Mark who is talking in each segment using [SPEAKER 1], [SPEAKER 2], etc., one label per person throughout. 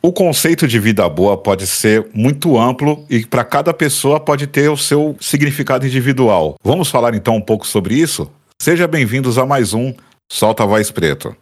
[SPEAKER 1] O conceito de vida boa pode ser muito amplo e para cada pessoa pode ter o seu significado individual. Vamos falar então um pouco sobre isso? Seja bem-vindos a mais um Solta a Voz Preto.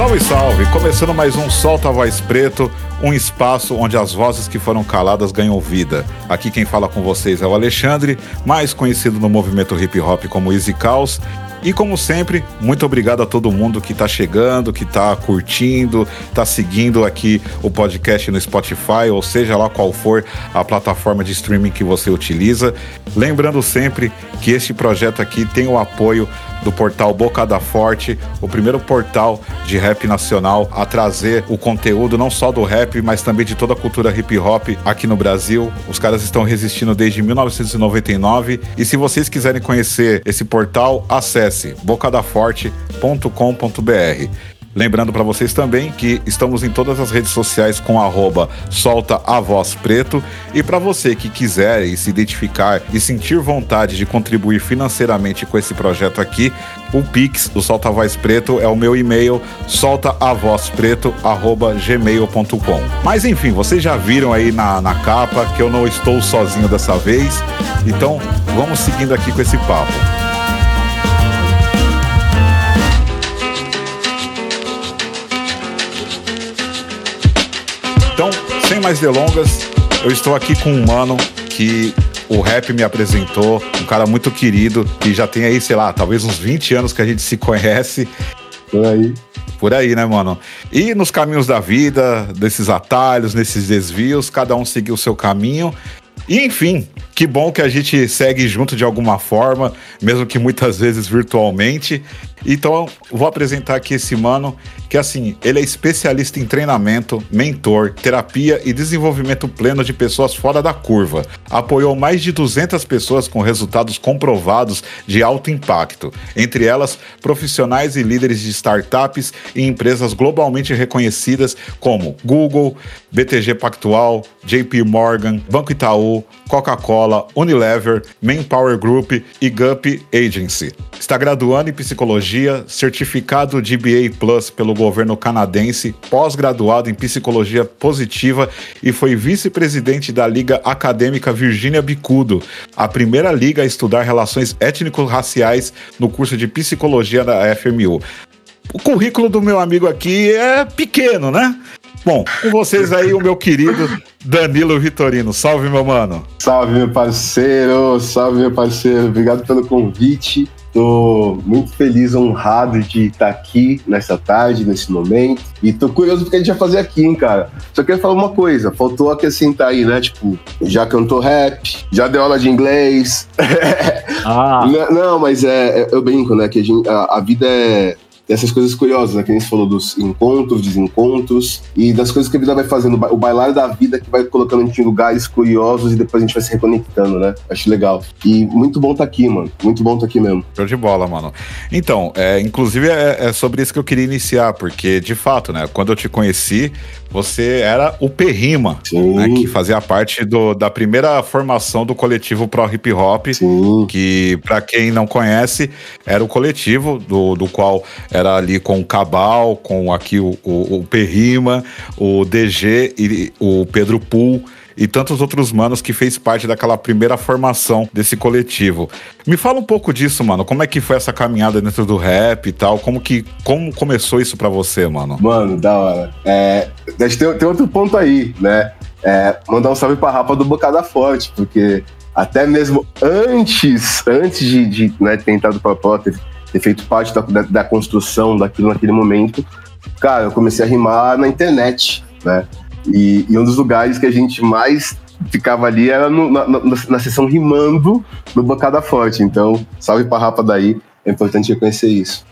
[SPEAKER 1] Salve, salve! Começando mais um Solta Voz Preto, um espaço onde as vozes que foram caladas ganham vida. Aqui quem fala com vocês é o Alexandre, mais conhecido no movimento hip hop como Easy Caos. E como sempre, muito obrigado a todo mundo que está chegando, que está curtindo, está seguindo aqui o podcast no Spotify, ou seja lá qual for a plataforma de streaming que você utiliza. Lembrando sempre que este projeto aqui tem o apoio do portal Bocada Forte, o primeiro portal de rap nacional a trazer o conteúdo não só do rap, mas também de toda a cultura hip hop aqui no Brasil. Os caras estão resistindo desde 1999 e se vocês quiserem conhecer esse portal, acesse bocadaforte.com.br. Lembrando para vocês também que estamos em todas as redes sociais com arroba solta a voz preto e para você que quiser se identificar e sentir vontade de contribuir financeiramente com esse projeto aqui, o Pix do Solta a Voz Preto é o meu e-mail soltaavozpreto@gmail.com. Mas enfim, vocês já viram aí na, na capa que eu não estou sozinho dessa vez, então vamos seguindo aqui com esse papo. Então, sem mais delongas, eu estou aqui com um mano que o rap me apresentou, um cara muito querido, que já tem aí, sei lá, talvez uns 20 anos que a gente se conhece.
[SPEAKER 2] Por aí.
[SPEAKER 1] Por aí, né, mano? E nos caminhos da vida, desses atalhos, nesses desvios, cada um seguiu o seu caminho. E enfim, que bom que a gente segue junto de alguma forma, mesmo que muitas vezes virtualmente. Então, vou apresentar aqui esse mano, que assim, ele é especialista em treinamento, mentor, terapia e desenvolvimento pleno de pessoas fora da curva. Apoiou mais de 200 pessoas com resultados comprovados de alto impacto, entre elas profissionais e líderes de startups e empresas globalmente reconhecidas como Google, BTG Pactual, JP Morgan, Banco Itaú, Coca-Cola, Unilever, Manpower Group e Gup Agency. Está graduando em psicologia, certificado de BA Plus pelo governo canadense, pós-graduado em psicologia positiva e foi vice-presidente da Liga Acadêmica Virgínia Bicudo, a primeira liga a estudar relações étnico-raciais no curso de psicologia da FMU. O currículo do meu amigo aqui é pequeno, né? Bom, com vocês aí o meu querido Danilo Vitorino. Salve, meu mano.
[SPEAKER 2] Salve, meu parceiro. Salve, meu parceiro. Obrigado pelo convite. Tô muito feliz, honrado de estar aqui nessa tarde, nesse momento. E tô curioso do que a gente vai fazer aqui, hein, cara. Só queria falar uma coisa: faltou acrescentar aí, né? Tipo, já cantou rap, já deu aula de inglês. Ah. não, não, mas é, é, eu brinco, né? Que a, gente, a, a vida é dessas coisas curiosas, né? Que nem você falou dos encontros, desencontros e das coisas que a vida vai fazendo, o bailar da vida que vai colocando a gente em lugares curiosos e depois a gente vai se reconectando, né? Acho legal. E muito bom tá aqui, mano. Muito bom tá aqui mesmo.
[SPEAKER 1] Show de bola, mano. Então, é, inclusive é, é sobre isso que eu queria iniciar, porque de fato, né? Quando eu te conheci, você era o Perrima, né, que fazia parte do, da primeira formação do coletivo Pro Hip Hop, Sim. que para quem não conhece, era o coletivo do, do qual era ali com o Cabal, com aqui o, o, o Perrima, o DG e o Pedro Pool e tantos outros manos que fez parte daquela primeira formação desse coletivo. Me fala um pouco disso, mano. Como é que foi essa caminhada dentro do rap e tal? Como que como começou isso para você, mano?
[SPEAKER 2] Mano, da hora. É, tem, tem outro ponto aí, né? É, mandar um salve pra Rapa do Bocada Forte, porque até mesmo antes, antes de, de né, ter entrado pra ter, ter feito parte da, da, da construção daquilo naquele momento, cara, eu comecei a rimar na internet, né? E, e, um dos lugares que a gente mais ficava ali era no, na, na, na, sessão rimando no Bancada Forte. Então, salve pra Rapa daí, é importante reconhecer isso.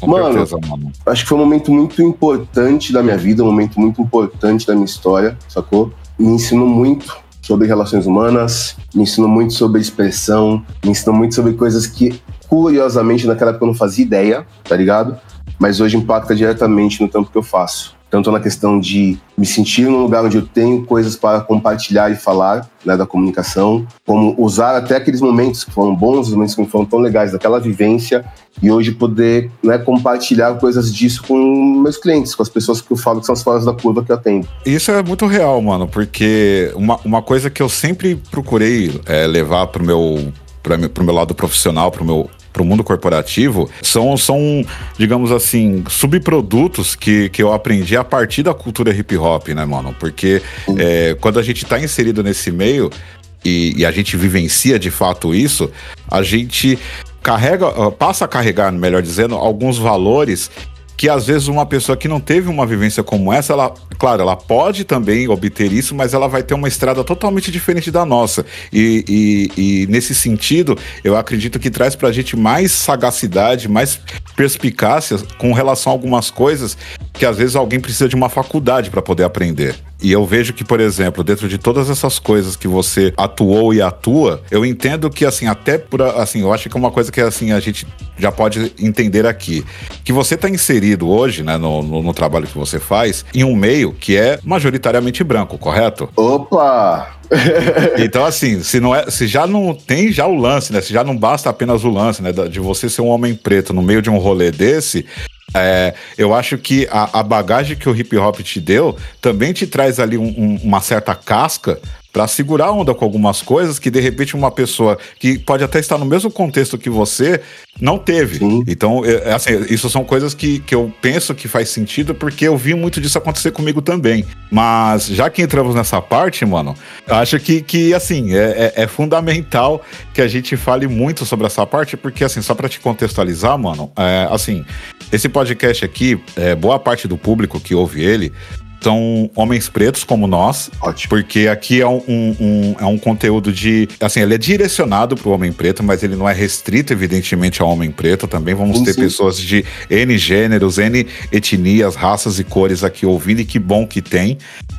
[SPEAKER 2] Com mano, certeza, mano, acho que foi um momento muito importante da minha vida, um momento muito importante da minha história, sacou? Me ensinou muito sobre relações humanas, me ensinou muito sobre expressão, me ensinou muito sobre coisas que, curiosamente, naquela época eu não fazia ideia, tá ligado? Mas hoje impacta diretamente no tempo que eu faço. Tanto na questão de me sentir num lugar onde eu tenho coisas para compartilhar e falar, né, da comunicação, como usar até aqueles momentos que foram bons, os momentos que foram tão legais daquela vivência e hoje poder né, compartilhar coisas disso com meus clientes, com as pessoas que eu falo que são as fora da curva que eu atendo.
[SPEAKER 1] Isso é muito real, mano, porque uma, uma coisa que eu sempre procurei é, levar meu, pro, pro meu lado profissional, pro meu para o mundo corporativo são, são, digamos assim, subprodutos que, que eu aprendi a partir da cultura hip hop, né, mano? Porque é, quando a gente está inserido nesse meio e, e a gente vivencia de fato isso, a gente carrega, passa a carregar, melhor dizendo, alguns valores que às vezes uma pessoa que não teve uma vivência como essa, ela, claro, ela pode também obter isso, mas ela vai ter uma estrada totalmente diferente da nossa. E, e, e nesse sentido, eu acredito que traz pra gente mais sagacidade, mais perspicácia com relação a algumas coisas que às vezes alguém precisa de uma faculdade para poder aprender. E eu vejo que, por exemplo, dentro de todas essas coisas que você atuou e atua, eu entendo que, assim, até por. Assim, eu acho que é uma coisa que, assim, a gente já pode entender aqui. Que você está inserido hoje, né, no, no, no, trabalho que você faz, em um meio que é majoritariamente branco, correto?
[SPEAKER 2] Opa!
[SPEAKER 1] então, assim, se, não é, se já não tem já o lance, né? Se já não basta apenas o lance, né? De você ser um homem preto no meio de um rolê desse, é, eu acho que a, a, bagagem que o hip hop te deu também te traz ali um, um, uma certa casca para segurar a onda com algumas coisas que de repente uma pessoa que pode até estar no mesmo contexto que você não teve. Sim. Então, é, é, assim, isso são coisas que, que eu penso que faz sentido porque eu vi muito disso acontecer comigo também. Mas já que entramos nessa parte, mano, acho que, que assim, é, é, é fundamental que a gente fale muito sobre essa parte, porque assim, só para te contextualizar, mano, é, assim, esse podcast aqui, é, boa parte do público que ouve ele são homens pretos como nós. Ótimo. Porque aqui é um, um, é um conteúdo de. Assim, ele é direcionado para o homem preto, mas ele não é restrito, evidentemente, ao homem preto. Também vamos sim, ter sim. pessoas de N gêneros, N etnias, raças e cores aqui ouvindo, e que bom que tem.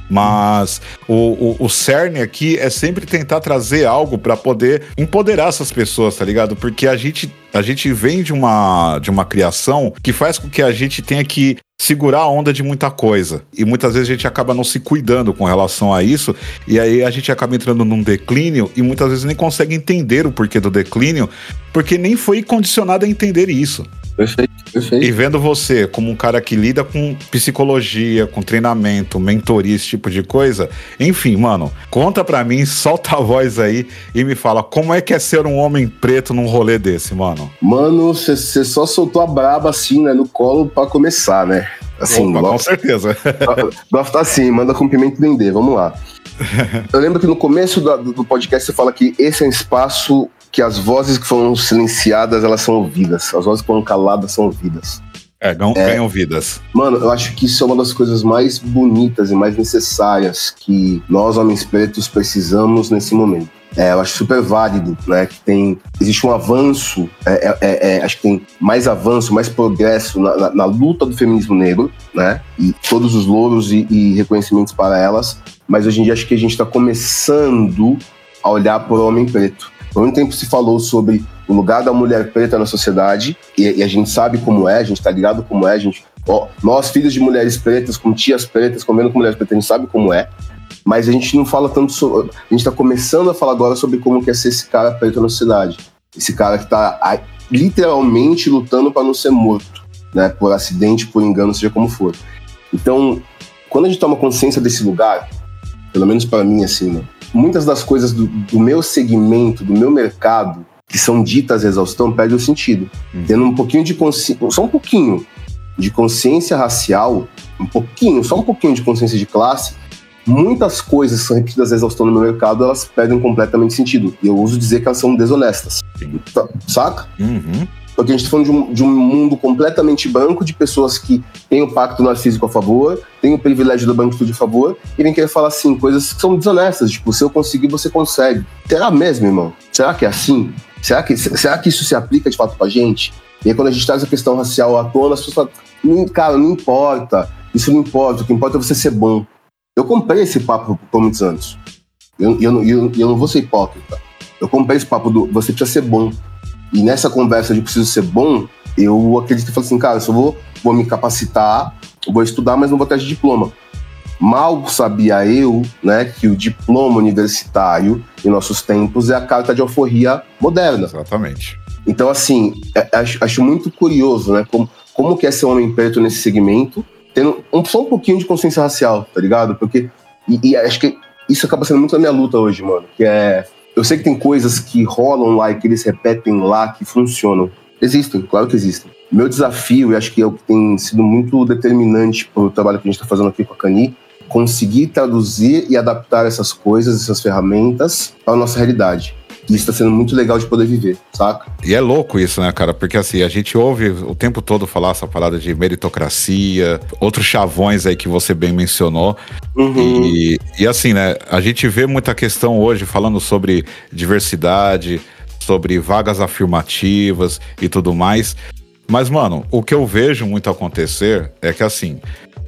[SPEAKER 1] Mas o, o, o cerne aqui é sempre tentar trazer algo para poder empoderar essas pessoas, tá ligado? Porque a gente a gente vem de uma, de uma criação que faz com que a gente tenha que segurar a onda de muita coisa. E muitas vezes a gente acaba não se cuidando com relação a isso, e aí a gente acaba entrando num declínio e muitas vezes nem consegue entender o porquê do declínio, porque nem foi condicionado a entender isso.
[SPEAKER 2] Perfeito, perfeito.
[SPEAKER 1] E vendo você como um cara que lida com psicologia, com treinamento, mentoria, esse tipo de coisa, enfim, mano, conta pra mim, solta a voz aí e me fala como é que é ser um homem preto num rolê desse, mano?
[SPEAKER 2] Mano, você só soltou a braba assim, né, no colo pra começar, né? Assim,
[SPEAKER 1] Opa, com certeza.
[SPEAKER 2] Gosta assim, manda cumprimento vender, vamos lá. Eu lembro que no começo do, do podcast você fala que esse é um espaço que as vozes que foram silenciadas, elas são ouvidas. As vozes que foram caladas são ouvidas.
[SPEAKER 1] É, ganham, é, ganham vidas.
[SPEAKER 2] Mano, eu acho que isso é uma das coisas mais bonitas e mais necessárias que nós, homens pretos, precisamos nesse momento. É, eu acho super válido, né? Que tem. Existe um avanço, é, é, é, é acho que tem mais avanço, mais progresso na, na, na, luta do feminismo negro, né? E todos os louros e, e reconhecimentos para elas. Mas hoje em dia acho que a gente está começando a olhar para o homem preto. Por muito tempo se falou sobre o lugar da mulher preta na sociedade, e, e a gente sabe como é, a gente tá ligado como é, a gente. Ó, nós, filhos de mulheres pretas, com tias pretas, comendo com mulheres pretas, a gente sabe como é, mas a gente não fala tanto sobre. A gente tá começando a falar agora sobre como que é ser esse cara preto na sociedade. Esse cara que tá literalmente lutando para não ser morto, né? Por acidente, por engano, seja como for. Então, quando a gente toma consciência desse lugar, pelo menos para mim, assim, né? Muitas das coisas do, do, meu segmento, do meu mercado, que são ditas exaustão, perdem o sentido. Hum. Tendo um pouquinho de consciência, só um pouquinho de consciência racial, um pouquinho, só um pouquinho de consciência de classe, muitas coisas que são repetidas exaustão no meu mercado, elas perdem completamente sentido. E eu uso dizer que elas são desonestas. Tá, saca?
[SPEAKER 1] Uhum.
[SPEAKER 2] Porque a gente está falando de um, de um, mundo completamente branco, de pessoas que têm o pacto narcísico a favor, têm o privilégio da branquitude a favor, e vem querer falar assim, coisas que são desonestas, tipo, se eu conseguir, você consegue. Será mesmo, irmão? Será que é assim? Será que, será que isso se aplica de fato pra gente? E aí, quando a gente traz a questão racial à tona, as pessoas falam, cara, não importa, isso não importa, o que importa é você ser bom. Eu comprei esse papo por muitos anos. Eu, eu, eu, eu não vou ser hipócrita. Eu comprei esse papo do você precisa ser bom. E nessa conversa de preciso ser bom, eu acredito que assim, cara, eu só vou, vou me capacitar, vou estudar, mas não vou ter de diploma. Mal sabia eu, né, que o diploma universitário em nossos tempos é a carta de alforria moderna.
[SPEAKER 1] Exatamente.
[SPEAKER 2] Então, assim, é, acho, acho muito curioso, né, como, como que é ser um homem preto nesse segmento, tendo um, só um pouquinho de consciência racial, tá ligado? Porque, e, e acho que isso acaba sendo muito a minha luta hoje, mano, que é eu sei que tem coisas que rolam lá e que eles repetem lá que funcionam. Existem, claro que existem. Meu desafio, e acho que é o que tem sido muito determinante para o trabalho que a gente está fazendo aqui com a Cani, conseguir traduzir e adaptar essas coisas, essas ferramentas a nossa realidade. E isso está sendo muito legal de poder viver, saca?
[SPEAKER 1] E é louco isso, né, cara? Porque assim, a gente ouve o tempo todo falar essa parada de meritocracia, outros chavões aí que você bem mencionou. Uhum. E, e assim, né, a gente vê muita questão hoje falando sobre diversidade, sobre vagas afirmativas e tudo mais. Mas, mano, o que eu vejo muito acontecer é que assim.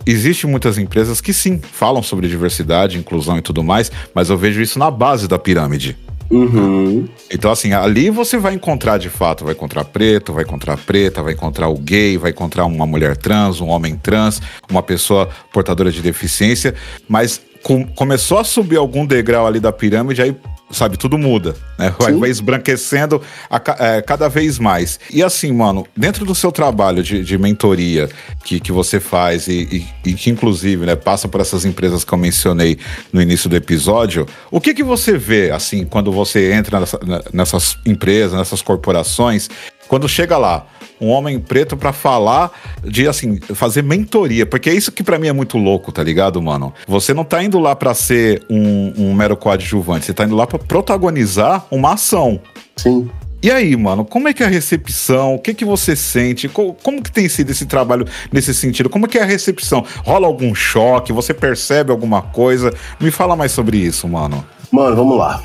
[SPEAKER 1] Existem muitas empresas que sim, falam sobre diversidade, inclusão e tudo mais, mas eu vejo isso na base da pirâmide.
[SPEAKER 2] Uhum.
[SPEAKER 1] Então, assim, ali você vai encontrar de fato, vai encontrar preto, vai encontrar preta, vai encontrar o gay, vai encontrar uma mulher trans, um homem trans, uma pessoa portadora de deficiência, mas com, começou a subir algum degrau ali da pirâmide, aí sabe, tudo muda, né? Vai, vai esbranquecendo a, é, cada vez mais. E assim, mano, dentro do seu trabalho de, de mentoria que, que você faz e, e, e, que inclusive, né, passa por essas empresas que eu mencionei no início do episódio, o que que você vê, assim, quando você entra nessa, nessas empresas, nessas corporações, quando chega lá, um homem preto para falar de, assim, fazer mentoria. Porque é isso que para mim é muito louco, tá ligado, mano? Você não tá indo lá para ser um, um mero coadjuvante, você tá indo lá para protagonizar uma ação.
[SPEAKER 2] Sim.
[SPEAKER 1] E aí, mano, como é que é a recepção? O que que você sente? Como, como que tem sido esse trabalho nesse sentido? Como é que é a recepção? Rola algum choque? Você percebe alguma coisa? Me fala mais sobre isso, mano.
[SPEAKER 2] Mano, vamos lá.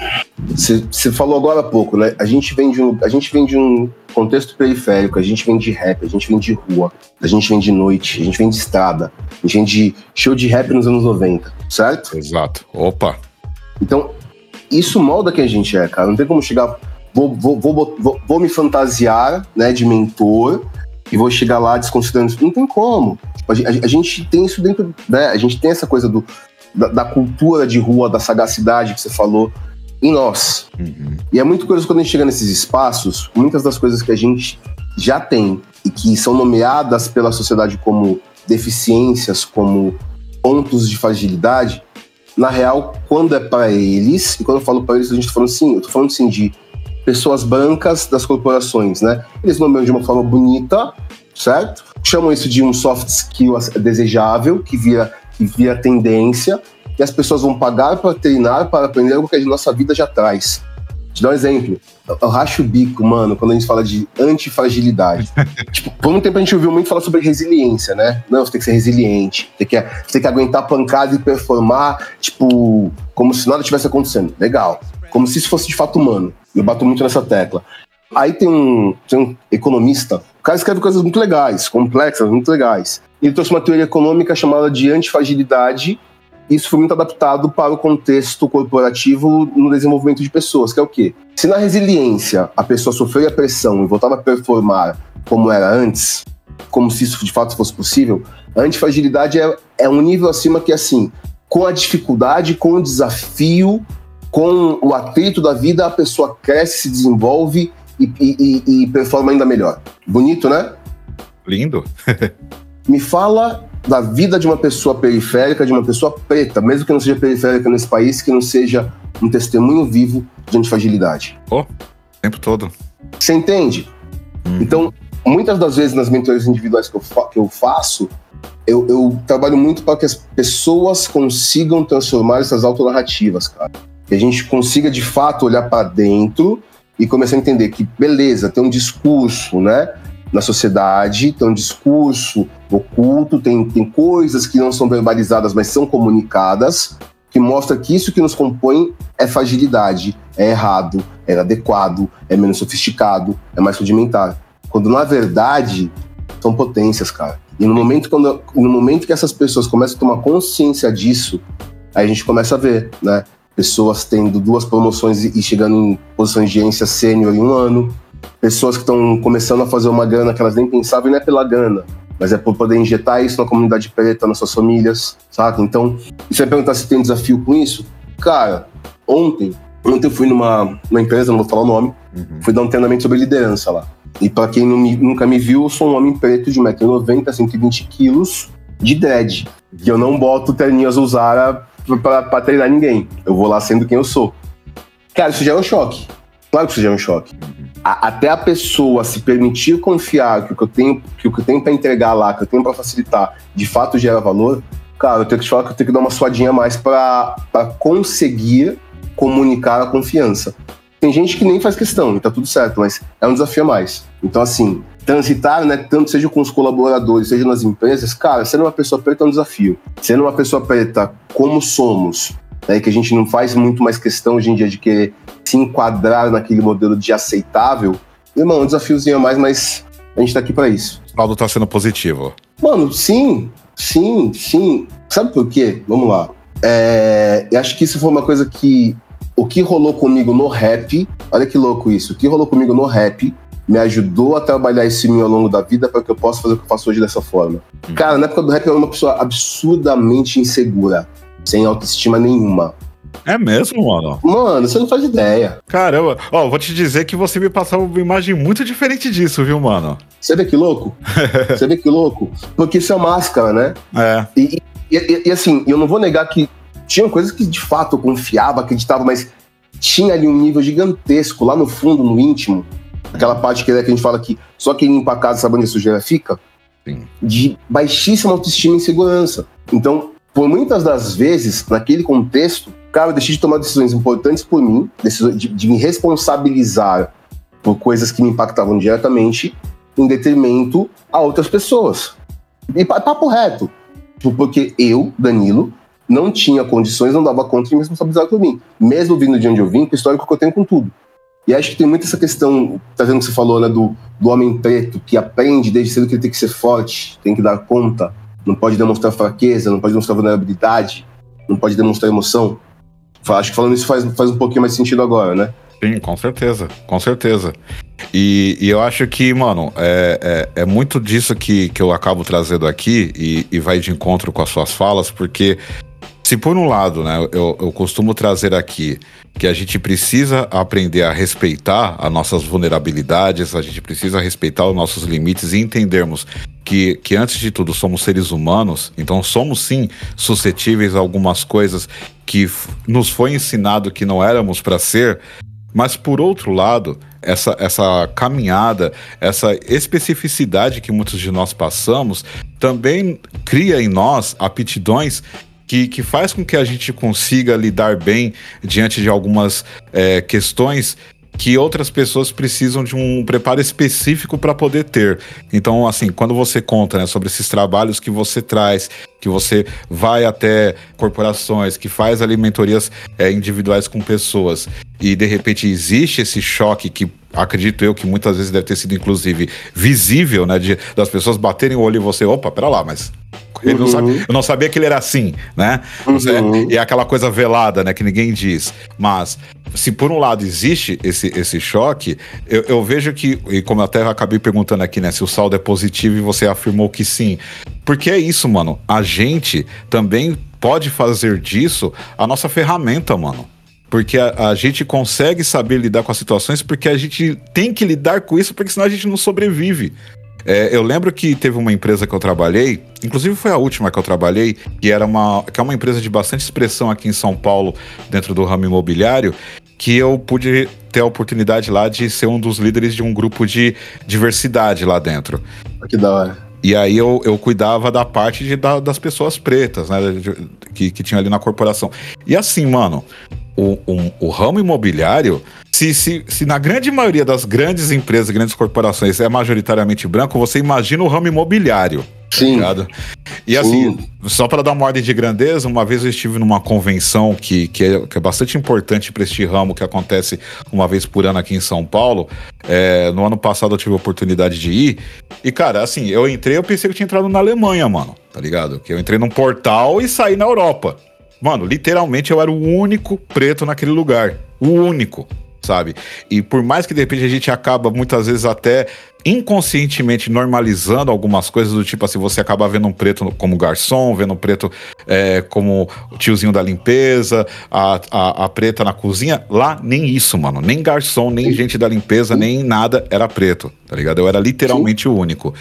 [SPEAKER 2] Você falou agora há pouco, né? A gente vem de um, a gente vem de um contexto periférico, a gente vem de rap, a gente vem de rua, a gente vem de noite, a gente vem de estrada, a gente vem de show de rap nos anos 90, certo?
[SPEAKER 1] Exato. Opa.
[SPEAKER 2] Então, isso molda quem a gente é, cara. Não tem como chegar. Vou, vou, vou, vou, vou me fantasiar né, de mentor e vou chegar lá desconsiderando isso. Não tem como. A gente tem isso dentro. Né, a gente tem essa coisa do, da, da, cultura de rua, da sagacidade que você falou em nós. Uhum. E é muito curioso quando a gente chega nesses espaços, muitas das coisas que a gente já tem e que são nomeadas pela sociedade como deficiências, como pontos de fragilidade, na real, quando é para eles, e quando eu falo para eles, a gente tá falando assim, eu tô falando assim de pessoas brancas das corporações, né? Eles nomeiam de uma forma bonita, certo? Chamam isso de um soft skill desejável, que vira vira tendência, e as pessoas vão pagar para treinar, para aprender algo que a nossa vida já traz. Te dar um exemplo. Eu racho o bico, mano, quando a gente fala de antifragilidade. tipo, por um tempo a gente ouviu muito falar sobre resiliência, né? Não, você tem que ser resiliente, tem que, você tem que aguentar pancada e performar, tipo, como se nada tivesse acontecendo. Legal. Como se isso fosse de fato humano. Eu bato muito nessa tecla. Aí tem um, tem um economista, cara escreve coisas muito legais, complexas, muito legais. Ele trouxe uma teoria econômica chamada de antifragilidade. Isso foi muito adaptado para o contexto corporativo no desenvolvimento de pessoas, que é o quê? Se na resiliência a pessoa sofreu a pressão e voltava a performar como era antes, como se isso de fato fosse possível, a antifragilidade é, é um nível acima que, assim, com a dificuldade, com o desafio, com o atrito da vida, a pessoa cresce, se desenvolve e, e, e performa ainda melhor. Bonito, né?
[SPEAKER 1] Lindo.
[SPEAKER 2] Me fala da vida de uma pessoa periférica, de uma pessoa preta, mesmo que não seja periférica nesse país, que não seja um testemunho vivo de antifragilidade.
[SPEAKER 1] Oh, o tempo todo.
[SPEAKER 2] Você entende? Uhum. Então, muitas das vezes nas mentorias individuais que eu, fa que eu faço, eu, eu, trabalho muito para que as pessoas consigam transformar essas autonarrativas, cara. Que a gente consiga de fato olhar para dentro e começar a entender que, beleza, tem um discurso, né? na sociedade, tem um discurso oculto, tem, tem coisas que não são verbalizadas, mas são comunicadas, que mostra que isso que nos compõe é fragilidade, é errado, é inadequado, é menos sofisticado, é mais rudimentar. Quando na verdade são potências, cara. E no momento, quando, no momento que essas pessoas começam a tomar consciência disso, aí a gente começa a ver, né? Pessoas tendo duas promoções e chegando em posições de gerência sênior em um ano, pessoas que estão começando a fazer uma grana que elas nem pensavam e não é pela grana, mas é por poder injetar isso na comunidade preta, nas suas famílias, saca? Então, você vai perguntar se tem desafio com isso? Cara, ontem, ontem eu fui numa, numa empresa, não vou falar o nome, uhum. fui dar um treinamento sobre liderança lá. E para quem me, nunca me viu, eu sou um homem preto de 1,90m, 120 quilos, de dread. Que eu não boto terninho azul Zara pra, pra treinar ninguém. Eu vou lá sendo quem eu sou. Cara, isso já é um choque. Claro que isso já é um choque. A, até a pessoa se permitir confiar que o que eu tenho, que o que eu tenho para entregar lá, que eu tenho para facilitar, de fato gera valor, cara, eu tenho que te falar que eu tenho que dar uma suadinha a mais para conseguir comunicar a confiança. Tem gente que nem faz questão, e tá tudo certo, mas é um desafio a mais. Então, assim, transitar, né, tanto seja com os colaboradores, seja nas empresas, cara, sendo uma pessoa preta é um desafio. Sendo uma pessoa preta como somos, né, que a gente não faz muito mais questão hoje em dia de querer se enquadrar naquele modelo de aceitável, irmão, um desafiozinho a mais, mas a gente tá aqui para isso.
[SPEAKER 1] O saldo tá sendo positivo.
[SPEAKER 2] Mano, sim, sim, sim. Sabe por quê? Vamos lá. É, eu acho que isso foi uma coisa que. O que rolou comigo no rap, olha que louco isso, o que rolou comigo no rap me ajudou a trabalhar esse mim ao longo da vida para que eu possa fazer o que eu faço hoje dessa forma. Hum. Cara, na época do rap eu era uma pessoa absurdamente insegura, sem autoestima nenhuma.
[SPEAKER 1] É mesmo, mano?
[SPEAKER 2] Mano, você não faz ideia.
[SPEAKER 1] Caramba, ó, vou te dizer que você me passou uma imagem muito diferente disso, viu, mano?
[SPEAKER 2] Você vê que louco? você vê que louco? Porque isso é máscara, né?
[SPEAKER 1] É.
[SPEAKER 2] E, e, e, e assim, eu não vou negar que tinha coisas que de fato eu confiava, acreditava, mas tinha ali um nível gigantesco lá no fundo, no íntimo, aquela parte que, a gente fala que só quem limpa a casa sabe onde a sujeira fica, Sim. de baixíssima autoestima e insegurança. Então, por muitas das vezes, naquele contexto, cara, eu deixei de tomar decisões importantes por mim, de, de me responsabilizar por coisas que me impactavam diretamente, em detrimento a outras pessoas. E papo reto. Porque eu, Danilo, não tinha condições, não dava conta de me responsabilizar por mim. Mesmo vindo de onde eu vim, com o histórico que eu tenho com tudo. E acho que tem muito essa questão, trazendo o que você falou, né, do, do homem preto, que aprende desde cedo que ele tem que ser forte, tem que dar conta, não pode demonstrar fraqueza, não pode demonstrar vulnerabilidade, não pode demonstrar emoção. Acho que falando isso faz, faz um pouquinho mais sentido agora, né?
[SPEAKER 1] Sim, com certeza, com certeza. E, e eu acho que, mano, é, é, é, muito disso que, que eu acabo trazendo aqui e, e vai de encontro com as suas falas, porque se por um lado, né, eu, eu costumo trazer aqui que a gente precisa aprender a respeitar as nossas vulnerabilidades, a gente precisa respeitar os nossos limites e entendermos que, que antes de tudo somos seres humanos, então somos sim suscetíveis a algumas coisas que nos foi ensinado que não éramos para ser, mas por outro lado, essa, essa caminhada, essa especificidade que muitos de nós passamos, também cria em nós aptidões que, que faz com que a gente consiga lidar bem diante de algumas é, questões que outras pessoas precisam de um preparo específico para poder ter. Então, assim, quando você conta né, sobre esses trabalhos que você traz, que você vai até corporações, que faz ali mentorias é, individuais com pessoas, e de repente existe esse choque que acredito eu que muitas vezes deve ter sido inclusive visível, né, de, das pessoas baterem o olho em você, opa, pera lá, mas ele não sabe, eu não sabia que ele era assim, né? Uhum. E é aquela coisa velada, né? Que ninguém diz. Mas, se por um lado existe esse, esse choque, eu, eu vejo que, e como eu até acabei perguntando aqui, né? Se o saldo é positivo e você afirmou que sim. Porque é isso, mano. A gente também pode fazer disso a nossa ferramenta, mano porque a, a, gente consegue saber lidar com as situações porque a gente tem que lidar com isso, porque senão a gente não sobrevive. É, eu lembro que teve uma empresa que eu trabalhei, inclusive foi a última que eu trabalhei, que era uma, que é uma empresa de bastante expressão aqui em São Paulo, dentro do ramo imobiliário, que eu pude ter a oportunidade lá de ser um dos líderes de um grupo de diversidade lá dentro.
[SPEAKER 2] Que da hora.
[SPEAKER 1] E aí eu, eu cuidava da parte de, da, das pessoas pretas, né? Que, que tinha ali na corporação. E assim, mano, o, um, o ramo imobiliário se, se, se na grande maioria das grandes empresas, grandes corporações é majoritariamente branco, você imagina o ramo imobiliário.
[SPEAKER 2] Tá Sim.
[SPEAKER 1] Tá e assim, Sim. só para dar uma ordem de grandeza, uma vez eu estive numa convenção que, que, é, que é bastante importante para este ramo, que acontece uma vez por ano aqui em São Paulo. É, no ano passado eu tive a oportunidade de ir. E, cara, assim, eu entrei, eu pensei que eu tinha entrado na Alemanha, mano. Tá ligado? Que eu entrei num portal e saí na Europa. Mano, literalmente eu era o único preto naquele lugar. O único sabe? E por mais que de repente a gente acaba muitas vezes até inconscientemente normalizando algumas coisas do tipo assim, você acaba vendo um preto como garçom, vendo um preto é, como tiozinho da limpeza, a, a, a, preta na cozinha. Lá, nem isso, mano. Nem garçom, nem gente da limpeza, nem nada era preto, tá ligado? Eu era literalmente o único.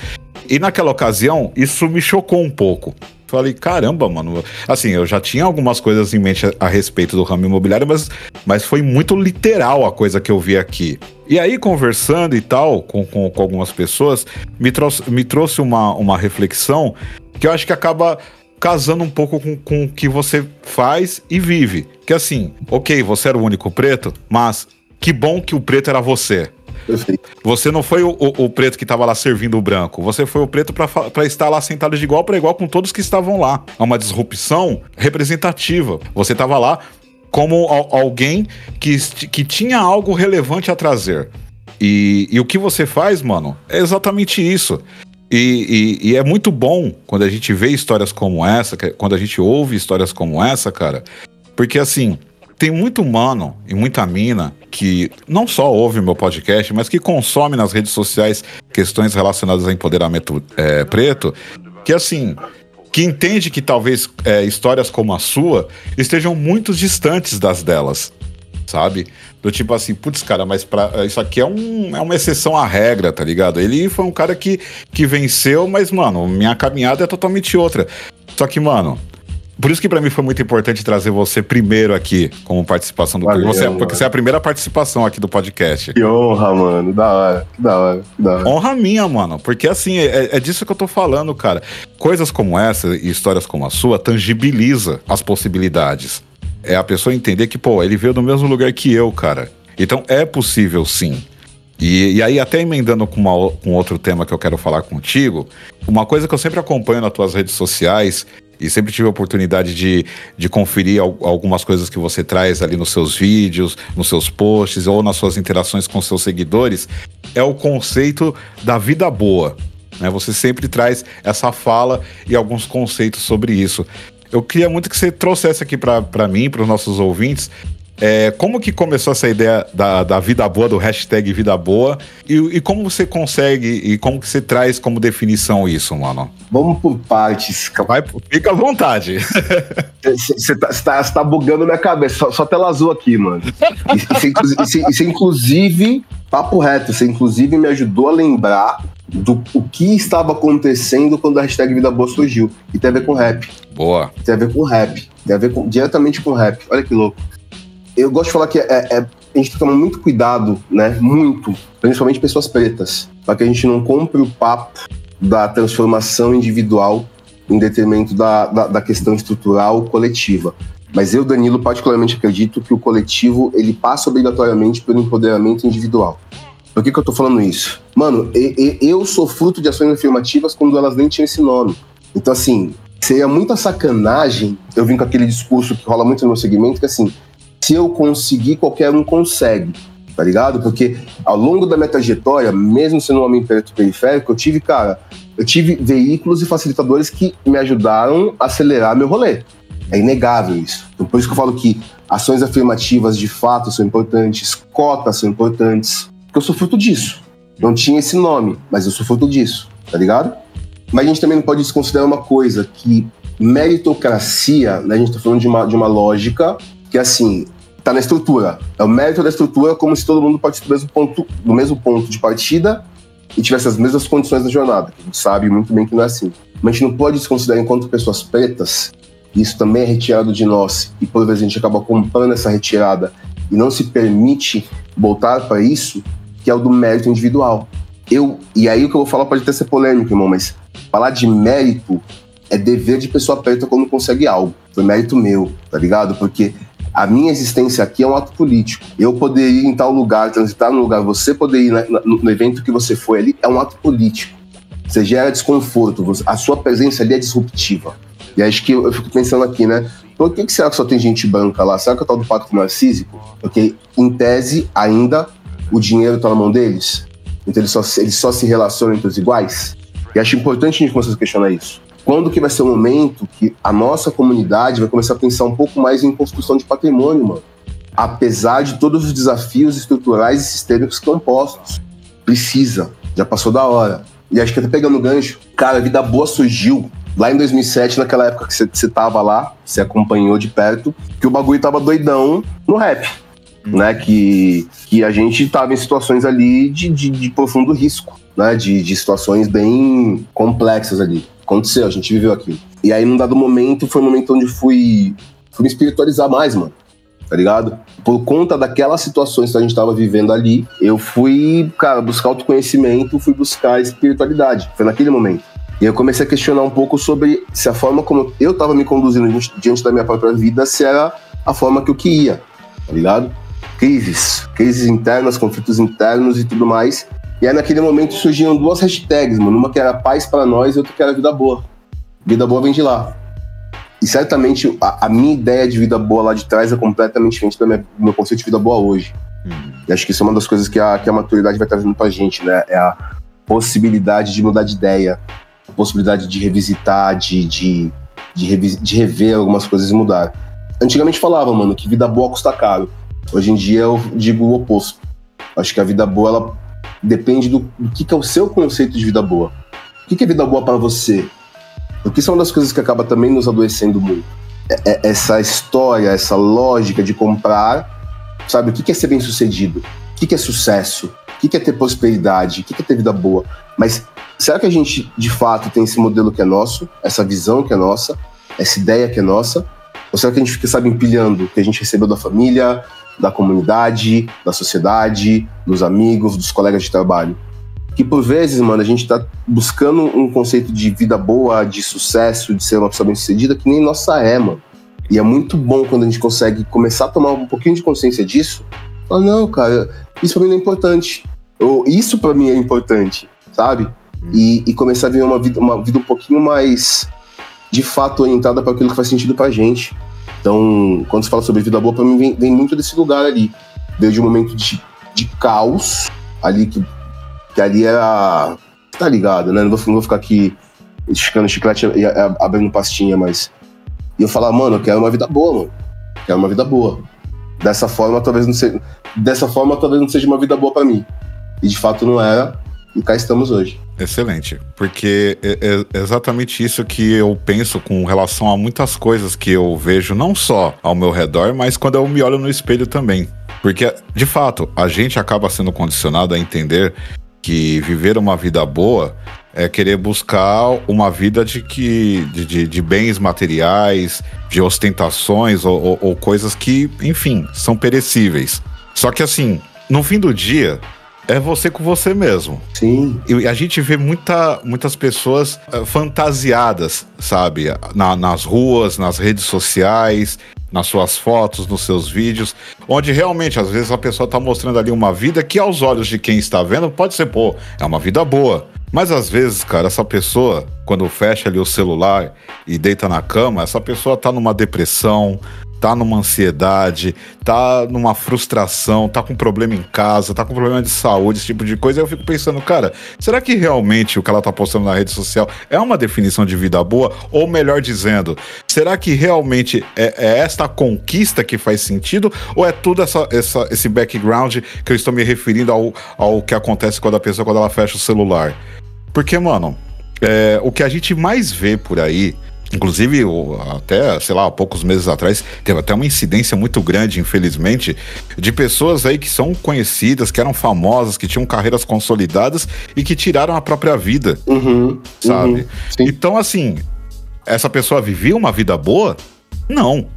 [SPEAKER 1] E naquela ocasião, isso me chocou um pouco. Falei, caramba, mano. Assim, eu já tinha algumas coisas em mente a, a respeito do ramo imobiliário, mas, mas foi muito literal a coisa que eu vi aqui. E aí, conversando e tal, com, com, com algumas pessoas, me trouxe, me trouxe uma, uma reflexão que eu acho que acaba casando um pouco com, com o que você faz e vive. Que assim, ok, você era o único preto, mas que bom que o preto era você. Perfeito. Você não foi o, o, o preto que estava lá servindo o branco. Você foi o preto para estar lá sentado de igual para igual com todos que estavam lá. É uma disrupção representativa. Você estava lá como alguém que, que tinha algo relevante a trazer. E, e o que você faz, mano, é exatamente isso. E, e, e, é muito bom quando a gente vê histórias como essa, quando a gente ouve histórias como essa, cara. Porque assim, tem muito mano e muita mina que não só ouve meu podcast, mas que consome nas redes sociais questões relacionadas a empoderamento é, preto, que assim, que entende que talvez é, histórias como a sua estejam muito distantes das delas, sabe? Do tipo assim, putz, cara, mas pra, isso aqui é, um, é uma exceção à regra, tá ligado? Ele foi um cara que, que venceu, mas, mano, minha caminhada é totalmente outra. Só que, mano, por isso que para mim foi muito importante trazer você primeiro aqui como participação do Valeu, você, Porque você é a primeira participação aqui do podcast.
[SPEAKER 2] Que honra, mano. Da hora, que da hora, que da hora.
[SPEAKER 1] Honra minha, mano. Porque assim, é, é disso que eu tô falando, cara. Coisas como essa e histórias como a sua tangibiliza as possibilidades. É a pessoa entender que, pô, ele veio do mesmo lugar que eu, cara. Então é possível sim. E, e, aí, até emendando com, uma, com outro tema que eu quero falar contigo, uma coisa que eu sempre acompanho nas tuas redes sociais e sempre tive a oportunidade de, de conferir algumas coisas que você traz ali nos seus vídeos, nos seus posts ou nas suas interações com seus seguidores, é o conceito da vida boa. Né? Você sempre traz essa fala e alguns conceitos sobre isso. Eu queria muito que você trouxesse aqui para mim, para os nossos ouvintes, é, como que começou essa ideia da, da vida boa, do hashtag vida boa? E, e, como você consegue, e como que você traz como definição isso, mano?
[SPEAKER 2] Vamos por partes.
[SPEAKER 1] Vai, fica à vontade.
[SPEAKER 2] Você tá, tá, tá, bugando minha cabeça, só, só tela azul aqui, mano. Isso, inclusive, papo reto, você inclusive me ajudou a lembrar do o que estava acontecendo quando a hashtag Vida Boa surgiu. E tem a ver com rap.
[SPEAKER 1] Boa.
[SPEAKER 2] Tem a ver com rap. Tem a ver com, diretamente com rap. Olha que louco eu gosto de falar que é, é, a gente que tomar muito cuidado, né? Muito, principalmente pessoas pretas, para que a gente não compre o papo da transformação individual em detrimento da, da, da, questão estrutural coletiva. Mas eu, Danilo, particularmente acredito que o coletivo ele passa obrigatoriamente pelo empoderamento individual. Por que, que eu tô falando isso? Mano, eu, sou fruto de ações afirmativas quando elas nem tinham esse nome. Então, assim, seria muita sacanagem eu vim com aquele discurso que rola muito no meu segmento, que assim, se eu conseguir, qualquer um consegue, tá ligado? Porque ao longo da minha trajetória, mesmo sendo um homem preto periférico, eu tive, cara, eu tive veículos e facilitadores que me ajudaram a acelerar meu rolê. É inegável isso. Então, por isso que eu falo que ações afirmativas de fato são importantes, cotas são importantes, porque eu sou fruto disso. Não tinha esse nome, mas eu sou fruto disso, tá ligado? Mas a gente também não pode desconsiderar uma coisa, que meritocracia, né, a gente tá falando de uma, de uma lógica que, assim, tá na estrutura. É o mérito da estrutura, como se todo mundo partisse do mesmo ponto, do mesmo ponto de partida e tivesse as mesmas condições na jornada. A gente sabe muito bem que não é assim. Mas a gente não pode desconsiderar enquanto pessoas pretas, isso também é retirado de nós, e por vezes a gente acaba comprando essa retirada e não se permite voltar para isso, que é o do mérito individual. Eu, e aí o que eu vou falar pode até ser polêmico, irmão, mas falar de mérito é dever de pessoa preta quando consegue algo. Foi mérito meu, tá ligado? Porque a minha existência aqui é um ato político. Eu poder ir em tal lugar, transitar no lugar, você poder ir na, no, no evento que você foi ali, é um ato político. Você gera desconforto, a sua presença ali é disruptiva. E acho que eu, eu fico pensando aqui, né? Por que, que será que só tem gente branca lá? Será que é tal do pacto narcísico? Porque, em tese, ainda o dinheiro está na mão deles. Então eles só, eles só se relacionam entre os iguais. E acho importante a gente começar a questionar isso quando que vai ser o momento que a nossa comunidade vai começar a pensar um pouco mais em construção de patrimônio, mano? apesar de todos os desafios estruturais e sistêmicos que estão postos. Precisa, já passou da hora. E acho que até pegando o gancho, cara, a vida boa surgiu lá em 2007, naquela época que você tava lá, você acompanhou de perto, que o bagulho tava doidão no rap. Né, que, que a gente tava em situações ali de, de, de profundo risco, né, de, de situações bem complexas ali. Aconteceu, a gente viveu aquilo. E aí, num dado momento, foi um momento onde fui, fui me espiritualizar mais, mano tá ligado? Por conta daquelas situações que a gente tava vivendo ali, eu fui, cara, buscar autoconhecimento, fui buscar espiritualidade. Foi naquele momento. E eu comecei a questionar um pouco sobre se a forma como eu tava me conduzindo diante da minha própria vida, se era a forma que eu queria, tá ligado? Crises, crises internas, conflitos internos e tudo mais. E aí naquele momento surgiram duas hashtags, mano. Uma que era paz para nós e outra que era vida boa. Vida boa vem de lá. E certamente a, a, minha ideia de vida boa lá de trás é completamente diferente do meu conceito de vida boa hoje. Uhum. E acho que isso é uma das coisas que a, que a maturidade vai trazendo pra gente, né? É a possibilidade de mudar de ideia, a possibilidade de revisitar, de, de, de, revis, de rever algumas coisas e mudar. Antigamente falava, mano, que vida boa custa caro. Hoje em dia eu digo o oposto. Acho que a vida boa, ela depende do, do que, que é o seu conceito de vida boa. O que, que é vida boa para você? Porque isso é uma das coisas que acaba também nos adoecendo muito. É, é essa história, essa lógica de comprar, sabe? O que é ser bem sucedido? O que é sucesso? O que é ter prosperidade? O que é ter vida boa? Mas será que a gente de fato tem esse modelo que é nosso, essa visão que é nossa, essa ideia que é nossa? Ou será que a gente fica, sabe, empilhando o que a gente recebeu da família, da comunidade, da sociedade, dos amigos, dos colegas de trabalho? que por vezes, mano, a gente tá buscando um conceito de vida boa, de sucesso, de ser uma pessoa bem sucedida, que nem nossa é, mano. E é muito bom quando a gente consegue começar a tomar um pouquinho de consciência disso. Falar, não, cara, isso pra mim não é importante. Ou isso pra mim é importante, sabe? E, e começar a viver uma vida, uma vida um pouquinho mais, de fato, orientada para aquilo que faz sentido pra gente. Então, quando se fala sobre vida boa, pra mim vem, vem muito desse lugar ali. Veio de um momento de, de caos, ali que que ali era. Tá ligado, né? Não vou, não vou ficar aqui esticando chiclete e abrindo pastinha, mas. E eu falar, mano, eu quero uma vida boa, mano. Quero uma vida boa. Dessa forma, talvez não seja. Dessa forma, talvez não seja uma vida boa para mim. E de fato não era. E cá estamos hoje.
[SPEAKER 1] Excelente, porque é, é exatamente isso que eu penso com relação a muitas coisas que eu vejo, não só ao meu redor, mas quando eu me olho no espelho também. Porque, de fato, a gente acaba sendo condicionado a entender que viver uma vida boa é querer buscar uma vida de que de, de, de bens materiais, de ostentações ou, ou, ou, coisas que, enfim, são perecíveis. Só que assim, no fim do dia, é você com você mesmo.
[SPEAKER 2] Sim.
[SPEAKER 1] E a gente vê muita, muitas pessoas uh, fantasiadas, sabe? Na, nas ruas, nas redes sociais, nas suas fotos, nos seus vídeos, onde realmente às vezes a pessoa está mostrando ali uma vida que aos olhos de quem está vendo pode ser, pô, é uma vida boa. Mas às vezes, cara, essa pessoa, quando fecha ali o celular e deita na cama, essa pessoa tá numa depressão, tá numa ansiedade, tá numa frustração, tá com problema em casa, tá com problema de saúde, esse tipo de coisa. eu fico pensando, cara, será que realmente o que ela tá postando na rede social é uma definição de vida boa? Ou melhor dizendo, será que realmente é, é esta conquista que faz sentido? Ou é tudo essa, essa, esse background que eu estou me referindo ao, ao que acontece quando a pessoa quando ela fecha o celular? Porque, mano, é, o que a gente mais vê por aí Inclusive, até, sei lá, poucos meses atrás, teve até uma incidência muito grande, infelizmente, de pessoas aí que são conhecidas, que eram famosas, que tinham carreiras consolidadas e que tiraram a própria vida.
[SPEAKER 2] Uhum,
[SPEAKER 1] sabe? Uhum, então, assim, essa pessoa vivia uma vida boa? Não.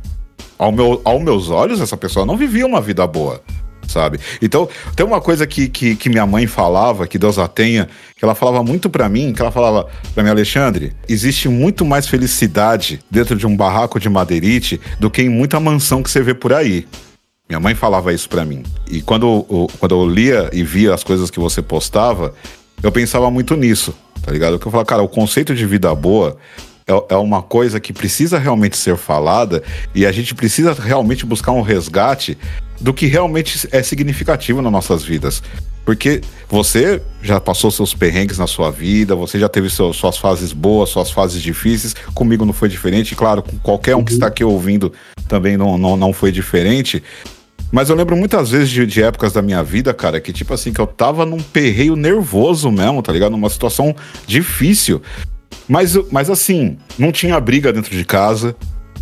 [SPEAKER 1] Ao meu, aos meus olhos, essa pessoa não vivia uma vida boa sabe? Então, tem uma coisa que, que, que, minha mãe falava, que Deus a tenha, que ela falava muito para mim, que ela falava para mim, Alexandre, existe muito mais felicidade dentro de um barraco de madeirite do que em muita mansão que você vê por aí. Minha mãe falava isso para mim. E quando, quando eu lia e via as coisas que você postava, eu pensava muito nisso, tá ligado? Porque eu falava, cara, o conceito de vida boa é, é uma coisa que precisa realmente ser falada e a gente precisa realmente buscar um resgate do que realmente é significativo nas nossas vidas. Porque você já passou seus perrengues na sua vida, você já teve seu, suas fases boas, suas fases difíceis. Comigo não foi diferente, claro, com qualquer um que está aqui ouvindo também não, não, não foi diferente. Mas eu lembro muitas vezes de, de, épocas da minha vida, cara, que tipo assim, que eu tava num perreio nervoso mesmo, tá ligado? Numa situação difícil. Mas, mas assim, não tinha briga dentro de casa.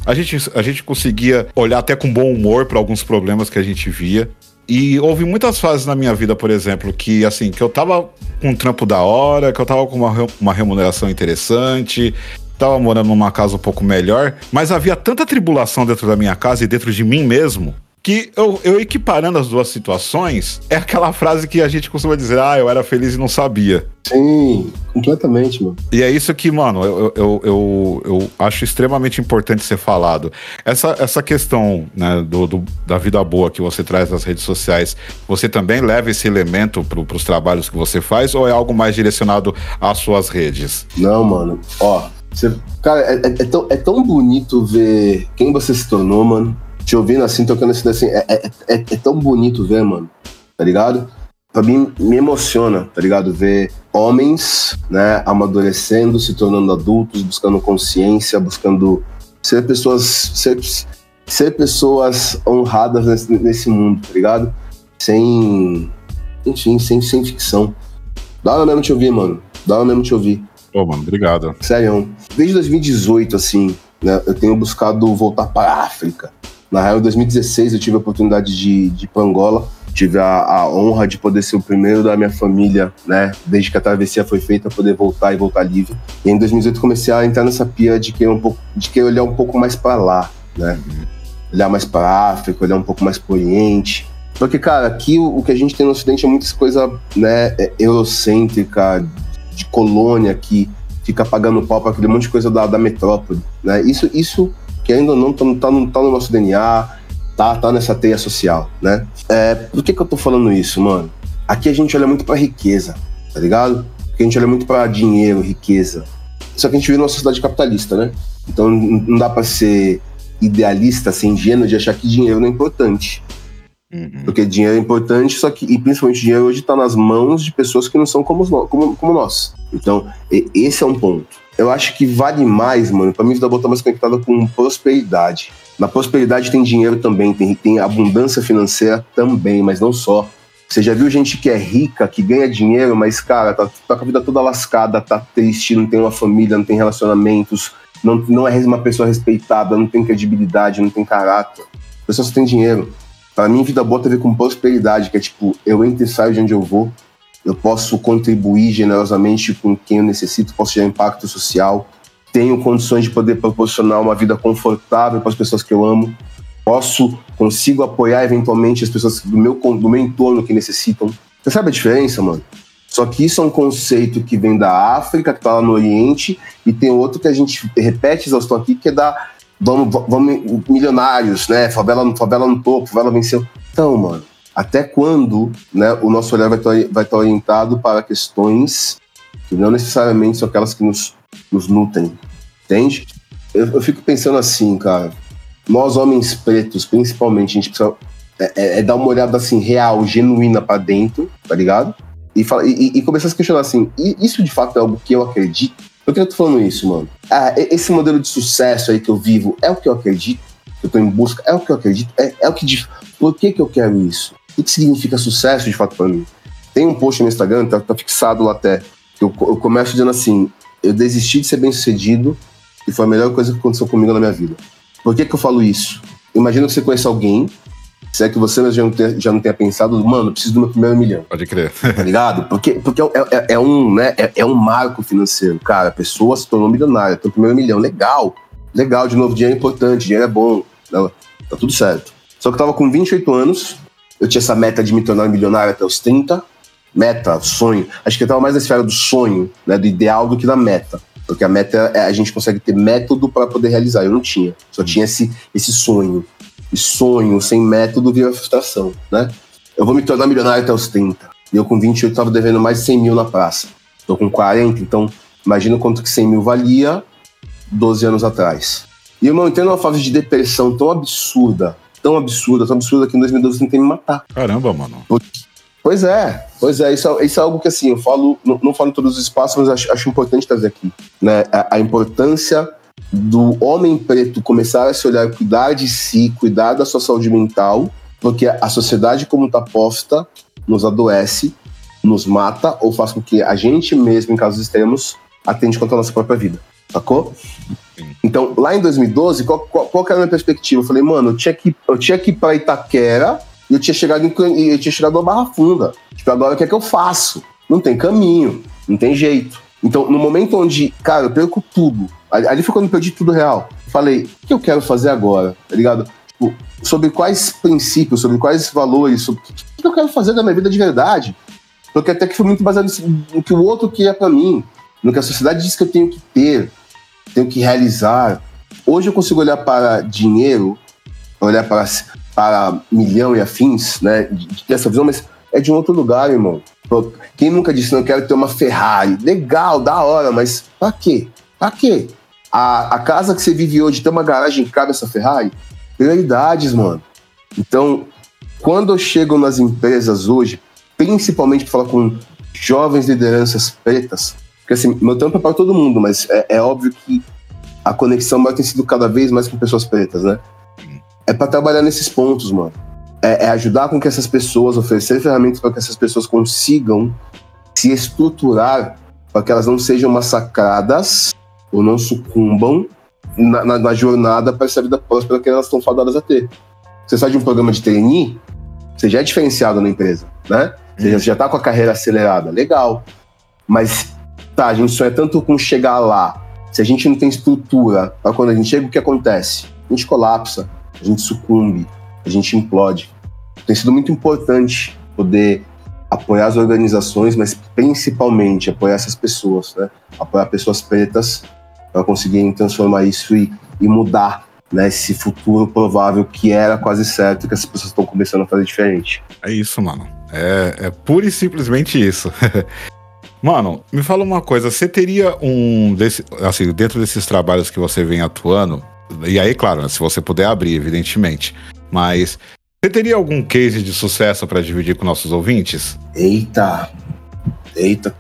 [SPEAKER 1] A gente, a gente conseguia olhar até com bom humor para alguns problemas que a gente via. E houve muitas fases na minha vida, por exemplo, que assim, que eu tava com um trampo da hora, que eu tava com uma, uma remuneração interessante, tava morando numa casa um pouco melhor, mas havia tanta tribulação dentro da minha casa e dentro de mim mesmo, que eu, eu equiparando as duas situações, é aquela frase que a gente costuma dizer, ah, eu era feliz e não sabia.
[SPEAKER 2] Sim, completamente, mano.
[SPEAKER 1] E é isso que, mano, eu, eu, eu, eu acho extremamente importante ser falado. Essa, essa questão né, do, do, da vida boa que você traz nas redes sociais, você também leva esse elemento para os trabalhos que você faz ou é algo mais direcionado às suas redes?
[SPEAKER 2] Não, mano. Ó, você, cara, é, é, é, tão, é tão bonito ver quem você se tornou, mano te ouvindo assim, tocando assim, assim é, é, é, é, tão bonito ver, mano, tá ligado? Pra mim, me emociona, tá ligado? Ver homens, né, amadurecendo, se tornando adultos, buscando consciência, buscando ser pessoas, ser, ser pessoas honradas nesse, nesse mundo, tá ligado? Sem, enfim, sem, sem ficção. Dá hora mesmo te ouvir, mano. Dá hora mesmo te ouvir.
[SPEAKER 1] Pô, mano, obrigado.
[SPEAKER 2] Sério. Desde 2018, assim, né, eu tenho buscado voltar para a África. Na real, em 2016 eu tive a oportunidade de, de ir para Angola. Tive a, a, honra de poder ser o primeiro da minha família, né? Desde que a travessia foi feita, poder voltar e voltar livre. E em 2018 comecei a entrar nessa pia de querer, um pouco, de querer olhar um pouco mais para lá, né? Olhar mais para África, olhar um pouco mais para Oriente. Porque, cara, aqui o, o, que a gente tem no Ocidente é muita coisa, né, é, eurocêntrica, de colônia que fica pagando pau para aquele monte de coisa da, da metrópole, né? Isso, isso que ainda não tá, tá, no, tá no nosso DNA, tá, tá nessa teia social, né? É, por que que eu tô falando isso, mano? Aqui a gente olha muito pra riqueza, tá ligado? Porque a gente olha muito pra dinheiro, riqueza. Só que a gente vive numa sociedade capitalista, né? Então não dá para ser idealista, ser ingênuo de achar que dinheiro não é importante. Uhum. Porque dinheiro é importante, só que, e principalmente dinheiro hoje está nas mãos de pessoas que não são como, como, como nós. Então, esse é um ponto eu acho que vale mais, mano. Pra mim, vida boa tá mais conectada com prosperidade. Na prosperidade tem dinheiro também, tem, tem abundância financeira também, mas não só. Você já viu gente que é rica, que ganha dinheiro, mas, cara, tá, tá com a vida toda lascada, tá triste, não tem uma família, não tem relacionamentos, não, não é uma pessoa respeitada, não tem credibilidade, não tem caráter. A pessoa só tem dinheiro. Para mim, vida boa tem a ver com prosperidade, que é tipo, eu entro e saio de onde eu vou, eu posso contribuir generosamente com quem eu necessito, posso gerar impacto social, tenho condições de poder proporcionar uma vida confortável para as pessoas que eu amo, posso, consigo apoiar eventualmente as pessoas do meu, do meu entorno que necessitam. Você sabe a diferença, mano? Só que isso é um conceito que vem da África, que está lá no Oriente, e tem outro que a gente repete exaustão aqui, que é da vamos, vamos milionários, né? Favela, favela no topo, favela venceu. Então, mano, até quando né, o nosso olhar vai estar, vai estar orientado para questões que não necessariamente são aquelas que nos, nos nutrem, entende? Eu, eu fico pensando assim, cara, nós homens pretos, principalmente, a gente precisa é, é, é dar uma olhada assim, real, genuína para dentro, tá ligado? E, fala, e, e, começar a se questionar assim, isso de fato é algo que eu acredito? Por que eu tô falando isso, mano? Ah, esse modelo de sucesso aí que eu vivo é o que eu acredito? Eu tô em busca, é o que eu acredito? É, é o que. Por que, que eu quero isso? O que significa sucesso de fato para mim? Tem um post no Instagram, tá, tá fixado lá até, que eu, eu começo dizendo assim: eu desisti de ser bem sucedido e foi a melhor coisa que aconteceu comigo na minha vida. Por que, que eu falo isso? Imagina que você conhece alguém, se é que você já não, tenha, já não tenha pensado, mano, preciso do meu primeiro milhão.
[SPEAKER 1] Pode crer.
[SPEAKER 2] Tá ligado? Porque, porque é, é, é um, né, é, é, um marco financeiro. Cara, a pessoa se tornou milionária, tem o primeiro milhão. Legal. Legal, de novo, dinheiro é importante, dinheiro é bom. Tá, tá tudo certo. Só que eu tava com 28 anos, eu tinha essa meta de me tornar milionário até os 30. Meta, sonho. Acho que eu estava mais na esfera do sonho, né, do ideal, do que da meta. Porque a meta, é, a gente consegue ter método para poder realizar. Eu não tinha. Só tinha esse, esse sonho. E sonho sem método vira frustração, né? Eu vou me tornar milionário até os 30. E eu com 28 estava devendo mais de 100 mil na praça. Estou com 40, então imagina quanto que 100 mil valia 12 anos atrás. E eu entrei numa fase de depressão tão absurda, tão absurda, tão absurda que em 2012 eu tentei me matar.
[SPEAKER 1] Caramba, mano.
[SPEAKER 2] Pois é, pois é, isso, é, isso é algo que assim, eu falo, não, não falo em todos os espaços, mas acho, acho importante trazer aqui. Né? A, a, importância do homem preto começar a se olhar, cuidar de si, cuidar da sua saúde mental, porque a sociedade como está posta nos adoece, nos mata ou faz com que a gente mesmo, em casos extremos, atende contra a nossa própria vida. Sacou? Então, lá em 2012, qual, qual, qual era a minha perspectiva? Eu falei, mano, eu tinha que, eu tinha que ir pra Itaquera e eu tinha chegado em, eu tinha chegado na Barra Funda. Tipo, agora o que é que eu faço? Não tem caminho, não tem jeito. Então, no momento onde, cara, eu perco tudo, ali foi quando eu perdi tudo real. Falei, o que eu quero fazer agora? Tá ligado? Tipo, sobre quais princípios, sobre quais valores, sobre o que eu quero fazer da minha vida de verdade. Porque até que foi muito baseado no que o outro queria para mim, no que a sociedade diz que eu tenho que ter, tenho que realizar. Hoje eu consigo olhar para dinheiro, olhar para, para milhão e afins, né? De, de ter essa visão, mas é de um outro lugar, irmão. Quem nunca disse, não quero ter uma Ferrari? Legal, da hora, mas pra quê? Pra quê? A, a casa que você vive hoje tem uma garagem que cabe essa Ferrari? Prioridades, mano. Então, quando eu chego nas empresas hoje, principalmente para falar com jovens lideranças pretas, porque assim, meu tempo é para todo mundo, mas é, é, óbvio que a conexão vai ter sido cada vez mais com pessoas pretas, né? É para trabalhar nesses pontos, mano é, é ajudar com que essas pessoas, oferecer ferramentas para que essas pessoas consigam se estruturar para que elas não sejam massacradas ou não sucumbam na, na, na jornada para essa vida próspera que elas estão fadadas a ter. Você sai de um programa de trainee, você já é diferenciado na empresa, né? Você já está com a carreira acelerada, legal. Mas tá, a gente sonha tanto com chegar lá. Se a gente não tem estrutura para quando a gente chega, o que acontece? A gente colapsa, a gente sucumbe, a gente implode tem sido muito importante poder apoiar as organizações, mas principalmente apoiar essas pessoas, né? Apoiar pessoas pretas para conseguirem transformar isso e, e mudar né, esse futuro provável que era quase certo que as pessoas estão começando a fazer diferente.
[SPEAKER 1] É isso, mano. É, é pura e simplesmente isso. mano, me fala uma coisa, você teria um desse, assim, dentro desses trabalhos que você vem atuando, e aí, claro, né, se você puder abrir, evidentemente, mas você teria algum case de sucesso para dividir com nossos ouvintes?
[SPEAKER 2] Eita! Eita!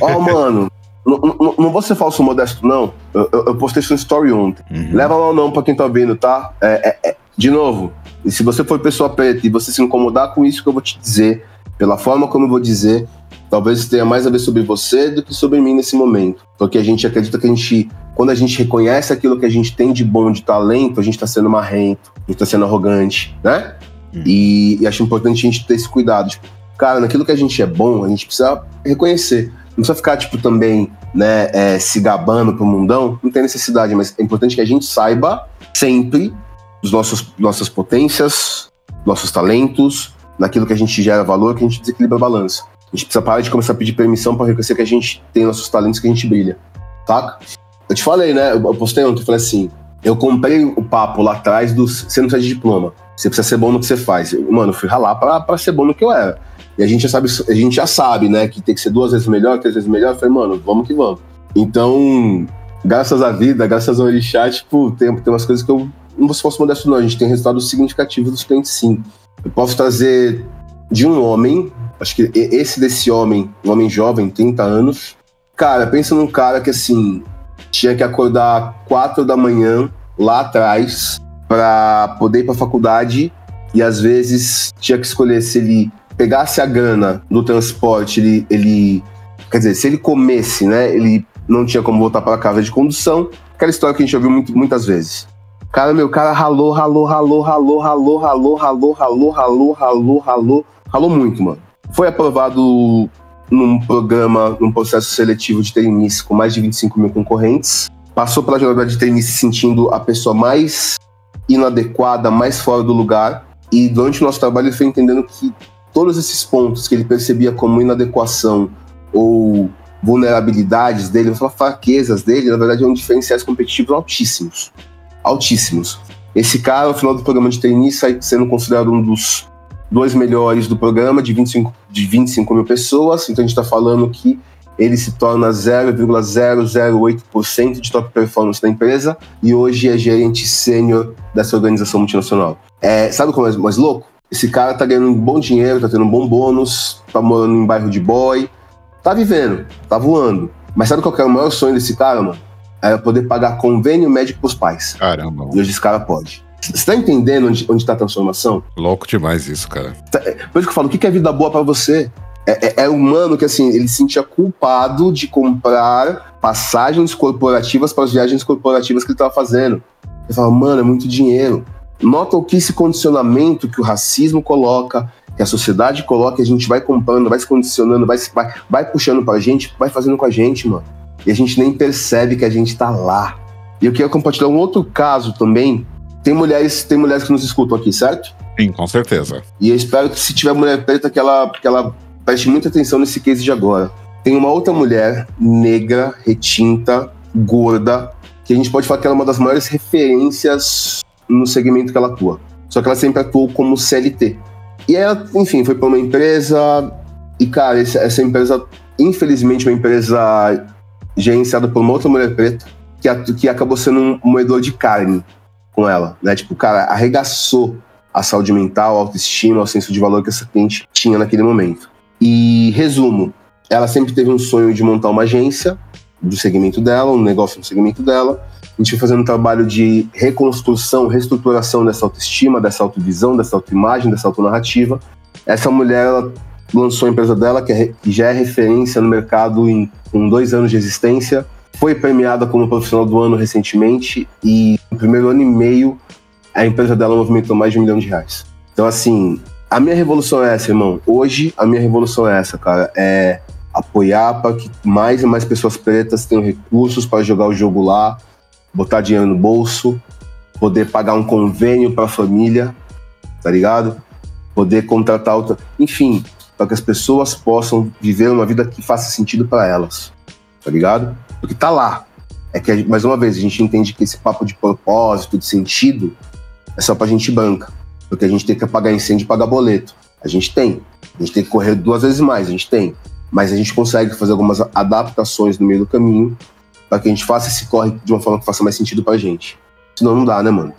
[SPEAKER 2] Ó, oh, mano, não, não, não, vou ser falso modesto, não. Eu, eu, eu postei sua story ontem. Uhum. Leva lá não pra quem tá ouvindo, tá? É, é, é, de novo, e se você for pessoa preta e você se incomodar com isso que eu vou te dizer, pela forma como eu vou dizer, talvez tenha mais a ver sobre você do que sobre mim nesse momento. Porque a gente acredita que a gente, quando a gente reconhece aquilo que a gente tem de bom, de talento, a gente tá sendo marrento, a gente tá sendo arrogante, né? Hum. E, e, acho importante a gente ter esse cuidado. Tipo, cara, naquilo que a gente é bom, a gente precisa reconhecer. Não precisa ficar, tipo, também, né, é, se gabando pro mundão. Não tem necessidade, mas é importante que a gente saiba sempre os nossos nossas potências, nossos talentos, naquilo que a gente gera valor, que a gente desequilibra a balança. A gente precisa parar de começar a pedir permissão para reconhecer que a gente tem nossos talentos, que a gente brilha, saca? Eu te falei, né? Eu postei ontem, falei assim, eu comprei o papo lá atrás do você não precisa de diploma. Você precisa ser bom no que você faz. Mano, eu fui ralar pra ser bom no que eu era. E a gente já sabe, a gente já sabe, né, que tem que ser duas vezes melhor, três vezes melhor. Eu falei, mano, vamos que vamos. Então, graças à vida, graças ao orixá, tipo, tem, tem umas coisas que eu não se fosse modesto, não. A gente tem resultados significativos dos clientes, sim. Eu posso trazer de um homem, acho que esse desse homem, um homem jovem, 30 anos. Cara, pensa num cara que, assim, tinha que acordar quatro da manhã lá atrás para poder ir para faculdade e às vezes tinha que escolher se ele pegasse a grana do transporte, ele, ele quer dizer, se ele comesse, né, ele não tinha como voltar para casa de condução, aquela história que a gente ouviu muito, muitas vezes. Cara, meu cara ralou, ralou, ralou, ralou, ralou, ralou, ralou, ralou, ralou, ralou, ralou, ralou muito, mano. Foi aprovado num programa, num processo seletivo de trainees com mais de 25 mil concorrentes. Passou pela jornada de trainee se sentindo a pessoa mais inadequada, mais fora do lugar. E durante o nosso trabalho ele foi entendendo que todos esses pontos que ele percebia como inadequação ou vulnerabilidades dele, fraquezas dele, na verdade, eram diferenciais competitivos altíssimos. Altíssimos. Esse cara, no final do programa de trainee, sai sendo considerado um dos dois melhores do programa, de 25, de 25 mil pessoas. Então a gente está falando que ele se torna 0,008% de top performance da empresa e hoje é gerente sênior dessa organização multinacional. É, sabe como é mais louco? Esse cara tá ganhando um bom dinheiro, tá tendo um bom bônus, tá morando em bairro de boy, tá vivendo, tá voando. Mas sabe qual que é o maior sonho desse cara, mano? Era poder pagar convênio médico pros pais.
[SPEAKER 1] Caramba.
[SPEAKER 2] E hoje esse cara pode. Você tá entendendo onde, onde tá a transformação?
[SPEAKER 1] Louco demais isso, cara.
[SPEAKER 2] Tá, é, por isso que eu falo, o que é vida boa para você? É, é, é, humano que, assim, ele se sentia culpado de comprar passagens corporativas para as viagens corporativas que ele estava fazendo. Ele fala, mano, é muito dinheiro. Nota o que esse condicionamento que o racismo coloca, que a sociedade coloca, a gente vai comprando, vai se condicionando, vai, vai, vai puxando pra gente, vai fazendo com a gente, mano. E a gente nem percebe que a gente tá lá. E eu queria compartilhar um outro caso também. Tem mulheres, tem mulheres que nos escutam aqui, certo?
[SPEAKER 1] Sim, com certeza.
[SPEAKER 2] E eu espero que se tiver mulher preta, que ela, que ela preste muita atenção nesse case de agora. Tem uma outra mulher negra, retinta, gorda, que a gente pode falar que ela é uma das maiores referências no segmento que ela atua. Só que ela sempre atuou como CLT. E ela, enfim, foi para uma empresa. E, cara, essa empresa, infelizmente, uma empresa gerenciada por uma outra mulher preta, que, que acabou sendo um moedor de carne com ela, né? Tipo, cara arregaçou a saúde mental, a autoestima, o senso de valor que essa cliente tinha naquele momento. E, resumo, ela sempre teve um sonho de montar uma agência do segmento dela, um negócio no segmento dela, a gente foi fazendo um trabalho de reconstrução, reestruturação dessa autoestima, dessa autovisão, dessa autoimagem, dessa autonarrativa. Essa mulher ela lançou a empresa dela, que, é, já é referência no mercado em, dois anos de existência. Foi premiada como profissional do ano recentemente e no primeiro ano e meio a empresa dela movimentou mais de um milhão de reais. Então, assim, a minha revolução é essa, irmão. Hoje, a minha revolução é essa, cara. É apoiar para que mais e mais pessoas pretas tenham recursos para jogar o jogo lá, botar dinheiro no bolso, poder pagar um convênio para a família, tá ligado? Poder contratar outra, enfim, para que as pessoas possam viver uma vida que faça sentido para elas, tá ligado? Porque tá lá. É que mais uma vez a gente entende que esse papo de propósito, de sentido, é só pra gente banca, porque a gente tem que apagar incêndio e pagar boleto. A gente tem. A gente tem que correr duas vezes mais, a gente tem. Mas a gente consegue fazer algumas adaptações no meio do caminho para que a gente faça esse corre de uma forma que faça mais sentido pra gente. Senão não dá, né, mano?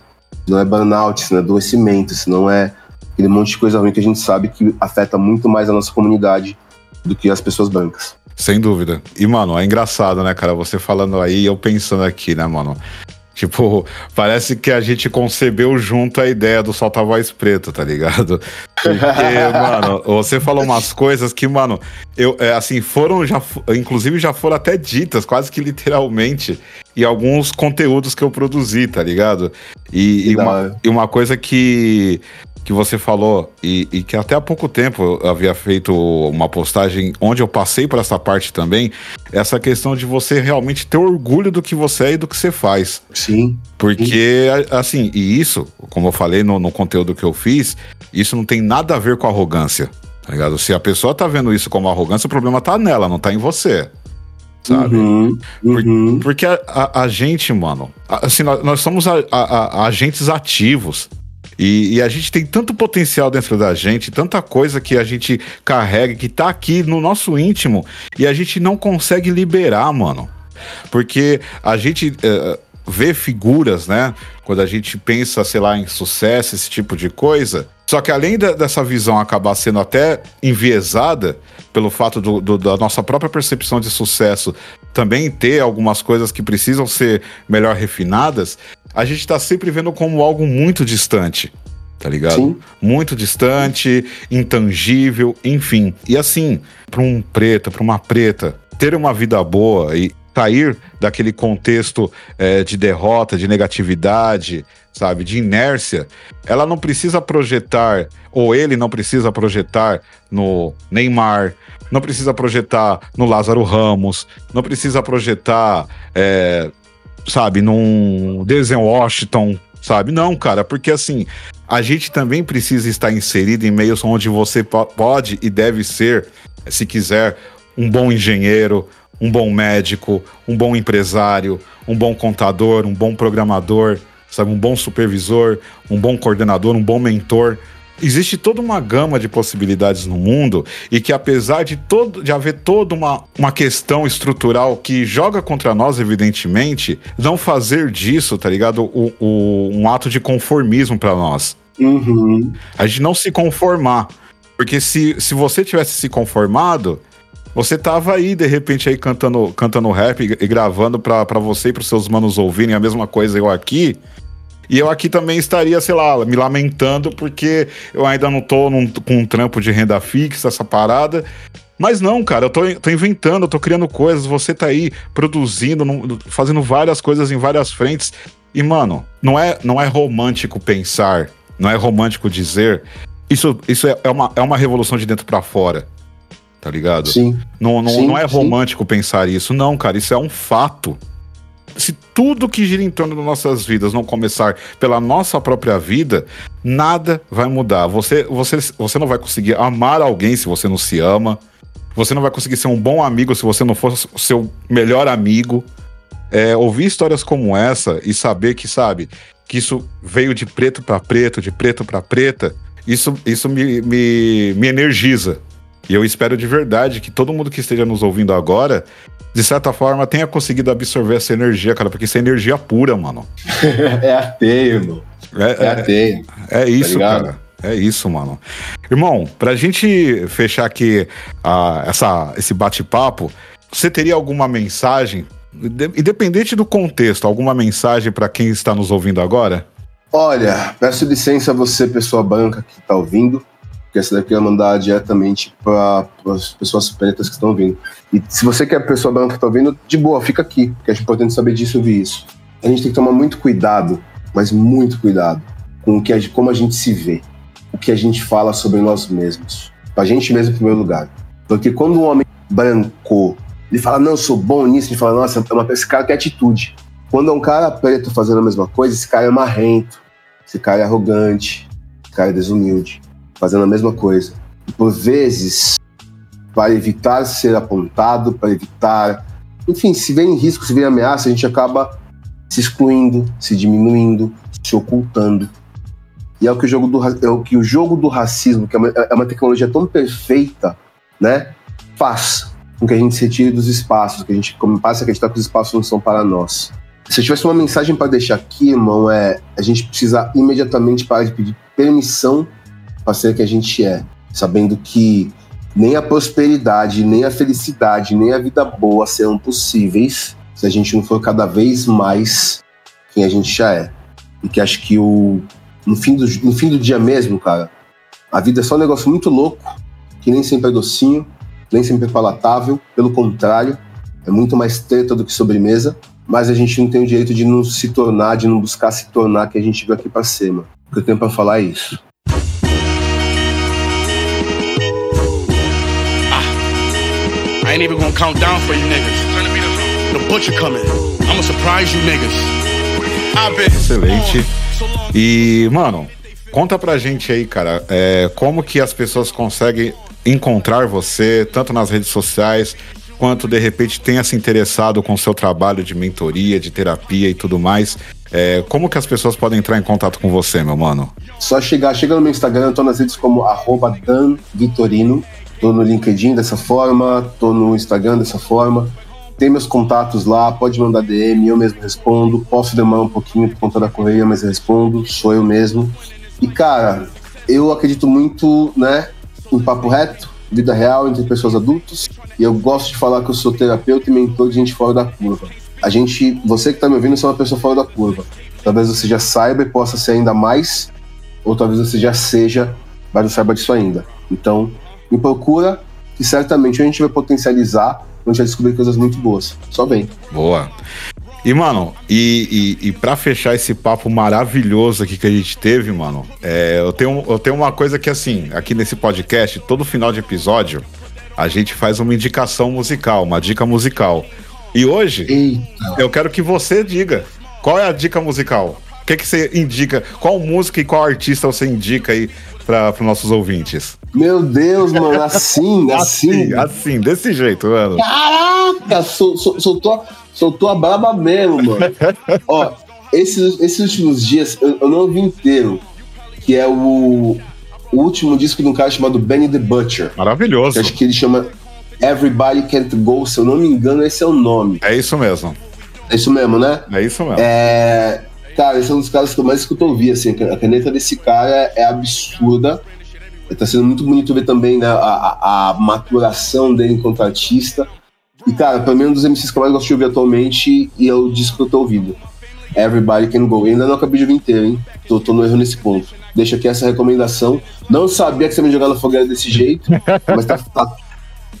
[SPEAKER 2] Senão é burnout, senão é adoecimento, senão é aquele monte de coisa ruim que a gente sabe que afeta muito mais a nossa comunidade do que as pessoas brancas.
[SPEAKER 1] Sem dúvida. E, mano, é engraçado, né, cara? Você falando aí, eu pensando aqui, né, mano? Tipo, parece que a gente concebeu junto a ideia do solta voz preto, tá ligado? Porque, mano, você falou umas coisas que, mano, eu, é, assim, foram já, inclusive já foram até ditas, quase que literalmente, em alguns conteúdos que eu produzi, tá ligado? E, e, uma, e uma coisa que que você falou e, e, que até há pouco tempo eu havia feito uma postagem onde eu passei por essa parte também, essa questão de você realmente ter orgulho do que você é e do que você faz.
[SPEAKER 2] Sim.
[SPEAKER 1] Porque, sim. assim, e isso, como eu falei no, no conteúdo que eu fiz, isso não tem nada a ver com arrogância. Tá ligado? Se a pessoa tá vendo isso como arrogância, o problema tá nela, não tá em você sabe? Uhum, uhum. Porque a, a, a, gente, mano, assim, nós, nós somos a, agentes ativos. E, e, a gente tem tanto potencial dentro da gente, tanta coisa que a gente carrega, que tá aqui no nosso íntimo, e a gente não consegue liberar, mano. Porque a gente uh, vê figuras, né? Quando a gente pensa, sei lá, em sucesso, esse tipo de coisa. Só que além da, dessa visão acabar sendo até enviesada pelo fato do, do, da nossa própria percepção de sucesso também ter algumas coisas que precisam ser melhor refinadas, a gente está sempre vendo como algo muito distante. Tá ligado? Sim. Muito distante, intangível, enfim. E assim, para um preto, para uma preta, ter uma vida boa e sair daquele contexto é, de derrota, de negatividade, sabe, de inércia, ela não precisa projetar, ou ele não precisa projetar no Neymar, não precisa projetar no Lázaro Ramos, não precisa projetar, é, sabe, num Denzel Washington, sabe? Não, cara, porque assim, a gente também precisa estar inserido em meios onde você pode e deve ser, se quiser, um bom engenheiro, um bom médico, um bom empresário, um bom contador, um bom programador, sabe, um bom supervisor, um bom coordenador, um bom mentor existe toda uma gama de possibilidades no mundo e que apesar de todo de haver toda uma, uma questão estrutural que joga contra nós, evidentemente, não fazer disso, tá ligado? O, o um ato de conformismo para nós.
[SPEAKER 2] Uhum.
[SPEAKER 1] A gente não se conformar. Porque se, se você tivesse se conformado, você tava aí, de repente, aí cantando, cantando rap e, gravando para você e pros seus manos ouvirem a mesma coisa eu aqui E eu aqui também estaria, sei lá, me lamentando porque eu ainda não tô num, com um trampo de renda fixa, essa parada. Mas não, cara, eu tô, tô inventando, eu tô criando coisas, você tá aí produzindo, fazendo várias coisas em várias frentes. E, mano, não é, não é romântico pensar, não é romântico dizer. Isso, isso é, é uma, é uma revolução de dentro para fora. Tá ligado?
[SPEAKER 2] Sim.
[SPEAKER 1] Não, não,
[SPEAKER 2] sim,
[SPEAKER 1] não é
[SPEAKER 2] sim.
[SPEAKER 1] romântico pensar isso. Não, cara, isso é um fato. Se tudo que gira em torno das nossas vidas não começar pela nossa própria vida, nada vai mudar. Você, você, você não vai conseguir amar alguém se você não se ama. Você não vai conseguir ser um bom amigo se você não for o seu melhor amigo. É, ouvir histórias como essa e saber que, sabe, que isso veio de preto para preto, de preto para preta, isso, isso me, me, me energiza. E eu espero de verdade que todo mundo que esteja nos ouvindo agora, de certa forma, tenha conseguido absorver essa energia, cara, porque isso é energia pura, mano.
[SPEAKER 2] é ateio, irmão. É, é ateio.
[SPEAKER 1] É isso, tá cara. É isso, mano. Irmão, pra gente fechar aqui essa, esse bate-papo, você teria alguma mensagem, independente do contexto, alguma mensagem para quem está nos ouvindo agora?
[SPEAKER 2] Olha, peço licença a você, pessoa branca que está ouvindo, porque essa daqui eu ia mandar diretamente para as pessoas pretas que estão ouvindo. E se você quer pessoa branca que está ouvindo, de boa, fica aqui, porque é importante saber disso e ouvir isso. A gente tem que tomar muito cuidado, mas muito cuidado, com o que a, como a gente se vê o que a gente fala sobre nós mesmos. Pra gente mesmo em primeiro lugar. Porque quando um homem branco, ele fala, não, sou bom nisso, ele fala, nossa, é esse cara tem atitude. Quando é um cara preto fazendo a mesma coisa, esse cara é marrento, esse cara é arrogante, esse cara é desumilde, fazendo a mesma coisa. E por vezes, para evitar ser apontado, para evitar. Enfim, se vem risco, se vem ameaça, a gente acaba se excluindo, se diminuindo, se ocultando. E é o que o jogo do, é o, que o jogo do racismo, que é uma, é uma tecnologia tão perfeita, né, faz com que a gente se retire dos espaços, que a gente passe a acreditar que os espaços não são para nós. Se eu tivesse uma mensagem para deixar aqui, irmão, é a gente precisa imediatamente parar de pedir permissão para ser o que a gente é, sabendo que nem a prosperidade, nem a felicidade, nem a vida boa serão possíveis se a gente não for cada vez mais quem a gente já é. E que acho que o no fim, do, no fim do dia mesmo, cara, a vida é só um negócio muito louco, que nem sempre é docinho, nem sempre é palatável, pelo contrário, é muito mais treta do que sobremesa, mas a gente não tem o direito de não se tornar, de não buscar se tornar que a gente veio aqui pra ser. O que eu tenho pra falar é isso.
[SPEAKER 3] I ain't even gonna count down for you niggas. The butcher coming. I'ma surprise you niggas.
[SPEAKER 1] Excelente. E, mano, conta pra gente aí, cara, é, como que as pessoas conseguem encontrar você, tanto nas redes sociais, quanto de repente tenha se interessado com o seu trabalho de mentoria, de terapia e tudo mais. É, como que as pessoas podem entrar em contato com você, meu mano?
[SPEAKER 2] Só chegar, chega no meu Instagram, eu tô nas redes como arroba Dan Vitorino, tô no LinkedIn dessa forma, tô no Instagram dessa forma tem meus contatos lá, pode mandar DM, eu mesmo respondo. Posso demorar um pouquinho por conta da correia, mas eu respondo, sou eu mesmo. E cara, eu acredito muito, né, em papo reto, vida real entre pessoas adultas. E eu gosto de falar que eu sou terapeuta e mentor de gente fora da curva. A gente, você que tá me ouvindo, é uma pessoa fora da curva. Talvez você já saiba e possa ser ainda mais, ou talvez você já seja, mas não saiba disso ainda. Então, me procura, que certamente a gente vai potencializar a gente vai descobrir coisas muito boas. Só vem.
[SPEAKER 1] Boa. E, mano, e, e, e para fechar esse papo maravilhoso aqui que a gente teve, mano, é, eu, tenho, eu tenho uma coisa que, assim, aqui nesse podcast, todo final de episódio, a gente faz uma indicação musical, uma dica musical. E hoje, Eita. eu quero que você diga qual é a dica musical. O que, que você indica? Qual música e qual artista você indica aí para os nossos ouvintes?
[SPEAKER 2] Meu Deus, mano, assim, assim.
[SPEAKER 1] assim, assim, desse jeito, mano.
[SPEAKER 2] Caraca, sol, sol, soltou, soltou a braba mesmo, mano. Ó, esses, esses últimos dias, eu, eu não ouvi inteiro, que é o, o último disco de um cara chamado Benny the Butcher.
[SPEAKER 1] Maravilhoso.
[SPEAKER 2] acho que ele chama Everybody Can't Go, se eu não me engano, esse é o nome.
[SPEAKER 1] É isso mesmo.
[SPEAKER 2] É isso mesmo, né?
[SPEAKER 1] É isso mesmo.
[SPEAKER 2] É, Cara, esse é um dos caras que eu mais escuto ouvir, assim. A caneta desse cara é absurda. Tá sendo muito bonito ver também né, a, a, a maturação dele enquanto artista. E, cara, pra mim é um dos MCs que eu mais gosto de ouvir atualmente e é o disco que eu tô ouvindo. Everybody Can Go. E ainda não acabei de ouvir inteiro, hein? Tô, tô no erro nesse ponto. Deixa aqui essa recomendação. Não sabia que você me jogar no fogueira desse jeito, mas tá, tá,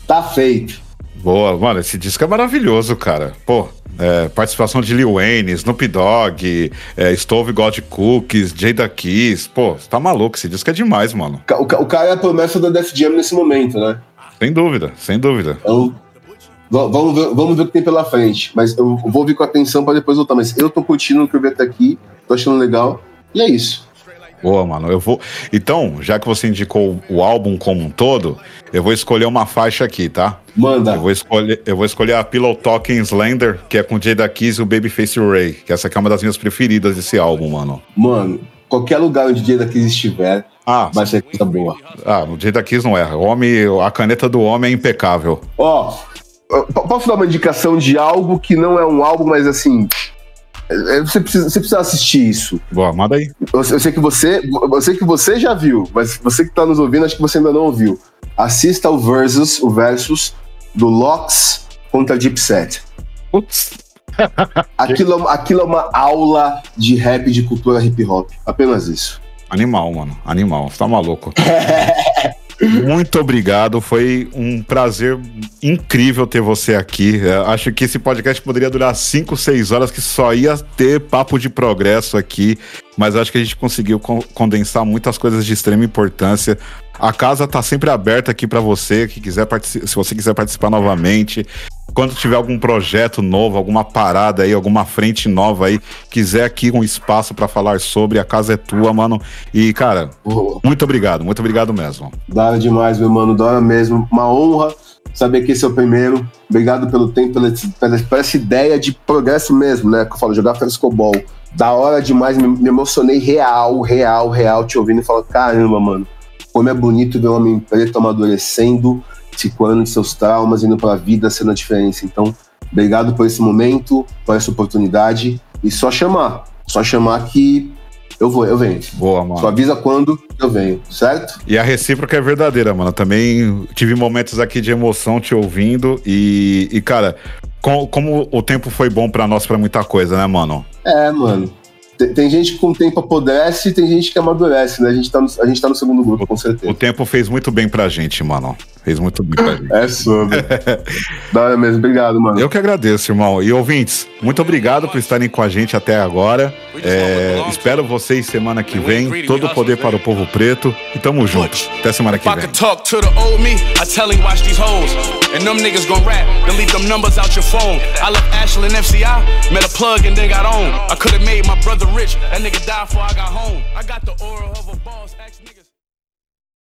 [SPEAKER 2] tá feito.
[SPEAKER 1] Boa, mano, esse disco é maravilhoso, cara. Pô, é, participação de Lil Wayne, Snoop Dogg, é, Stove God Cookies, Jada Kiss. Pô, você tá maluco, esse disco é demais, mano.
[SPEAKER 2] O, o cara é a promessa da Def Jam nesse momento, né?
[SPEAKER 1] Sem dúvida, sem dúvida.
[SPEAKER 2] Então, vamos ver, vamos ver o que tem pela frente. Mas eu vou ouvir com atenção para depois voltar. Mas eu tô curtindo o que eu vi até aqui, tô achando legal. E é isso.
[SPEAKER 1] Boa, mano. Eu vou. Então, já que você indicou o álbum como um todo, eu vou escolher uma faixa aqui, tá?
[SPEAKER 2] Manda.
[SPEAKER 1] Eu vou escolher, eu vou escolher a Pillow Talking Slender, que é com o Jada Kiss e o Babyface Ray, que essa aqui é uma das minhas preferidas desse álbum, mano.
[SPEAKER 2] Mano, qualquer lugar onde Jada Kiss estiver,
[SPEAKER 1] ah,
[SPEAKER 2] vai ser coisa boa.
[SPEAKER 1] Ah, o Jada Kiss não erra. Homem, a caneta do homem é impecável.
[SPEAKER 2] Ó, posso dar uma indicação de algo que não é um álbum, mas assim, é, você precisa, você precisa assistir isso.
[SPEAKER 1] Boa, manda aí.
[SPEAKER 2] Eu, eu, sei que você, eu sei que você já viu, mas você que tá nos ouvindo, acho que você ainda não ouviu. Assista o Versus, o Versus do Lox contra Deep Set. Putz. aquilo, aquilo é uma aula de rap, de cultura hip hop. Apenas isso.
[SPEAKER 1] Animal, mano. Animal. Você tá maluco. Muito obrigado, foi um prazer incrível ter você aqui. É, acho que esse podcast poderia durar 5, 6 horas, que só ia ter papo de progresso aqui, mas acho que a gente conseguiu condensar muitas coisas de extrema importância. A casa está sempre aberta aqui para você, que quiser se você quiser participar novamente. Quando tiver algum projeto novo, alguma parada aí, alguma frente nova aí, quiser aqui um espaço para falar sobre, a casa é tua, mano. E, cara, muito obrigado, muito obrigado mesmo.
[SPEAKER 2] Dá demais, meu mano, dá mesmo. Uma honra saber que esse é o primeiro. Obrigado pelo tempo, pela, pela, pela essa ideia de progresso mesmo, né? Que eu falo, jogar frescobol. Da hora demais, me emocionei real, real, real, te ouvindo e falando, caramba, mano, como é bonito ver um homem preto amadurecendo se curando de seus traumas, indo para a vida, sendo a diferença. Então, obrigado por esse momento, por essa oportunidade. E só chamar. Só chamar que eu vou, eu venho.
[SPEAKER 1] Boa, mano.
[SPEAKER 2] Só avisa quando eu venho, certo?
[SPEAKER 1] E a recíproca é verdadeira, mano. Também tive momentos aqui de emoção te ouvindo e, e cara, com, como o tempo foi bom para nós para muita coisa, né, mano?
[SPEAKER 2] É, mano. Tem, tem, gente que com o tempo apodrece e tem gente que amadurece, né? A gente tá no, a gente tá no segundo grupo, com certeza.
[SPEAKER 1] O tempo fez muito bem pra gente, mano. Fez muito bem pra gente.
[SPEAKER 2] É sobre. da hora mesmo. Obrigado, mano.
[SPEAKER 1] Eu que agradeço, irmão. E ouvintes, muito obrigado por estarem com a gente até agora. É, espero vocês semana que vem. Todo o poder para o povo preto. E tamo junto. Até semana que vem. And them niggas gon' rap, delete them numbers out your phone. I left Ashland FCI, met a plug and then got on. I could've made my brother rich, that nigga died before I got home. I got the aura of a boss,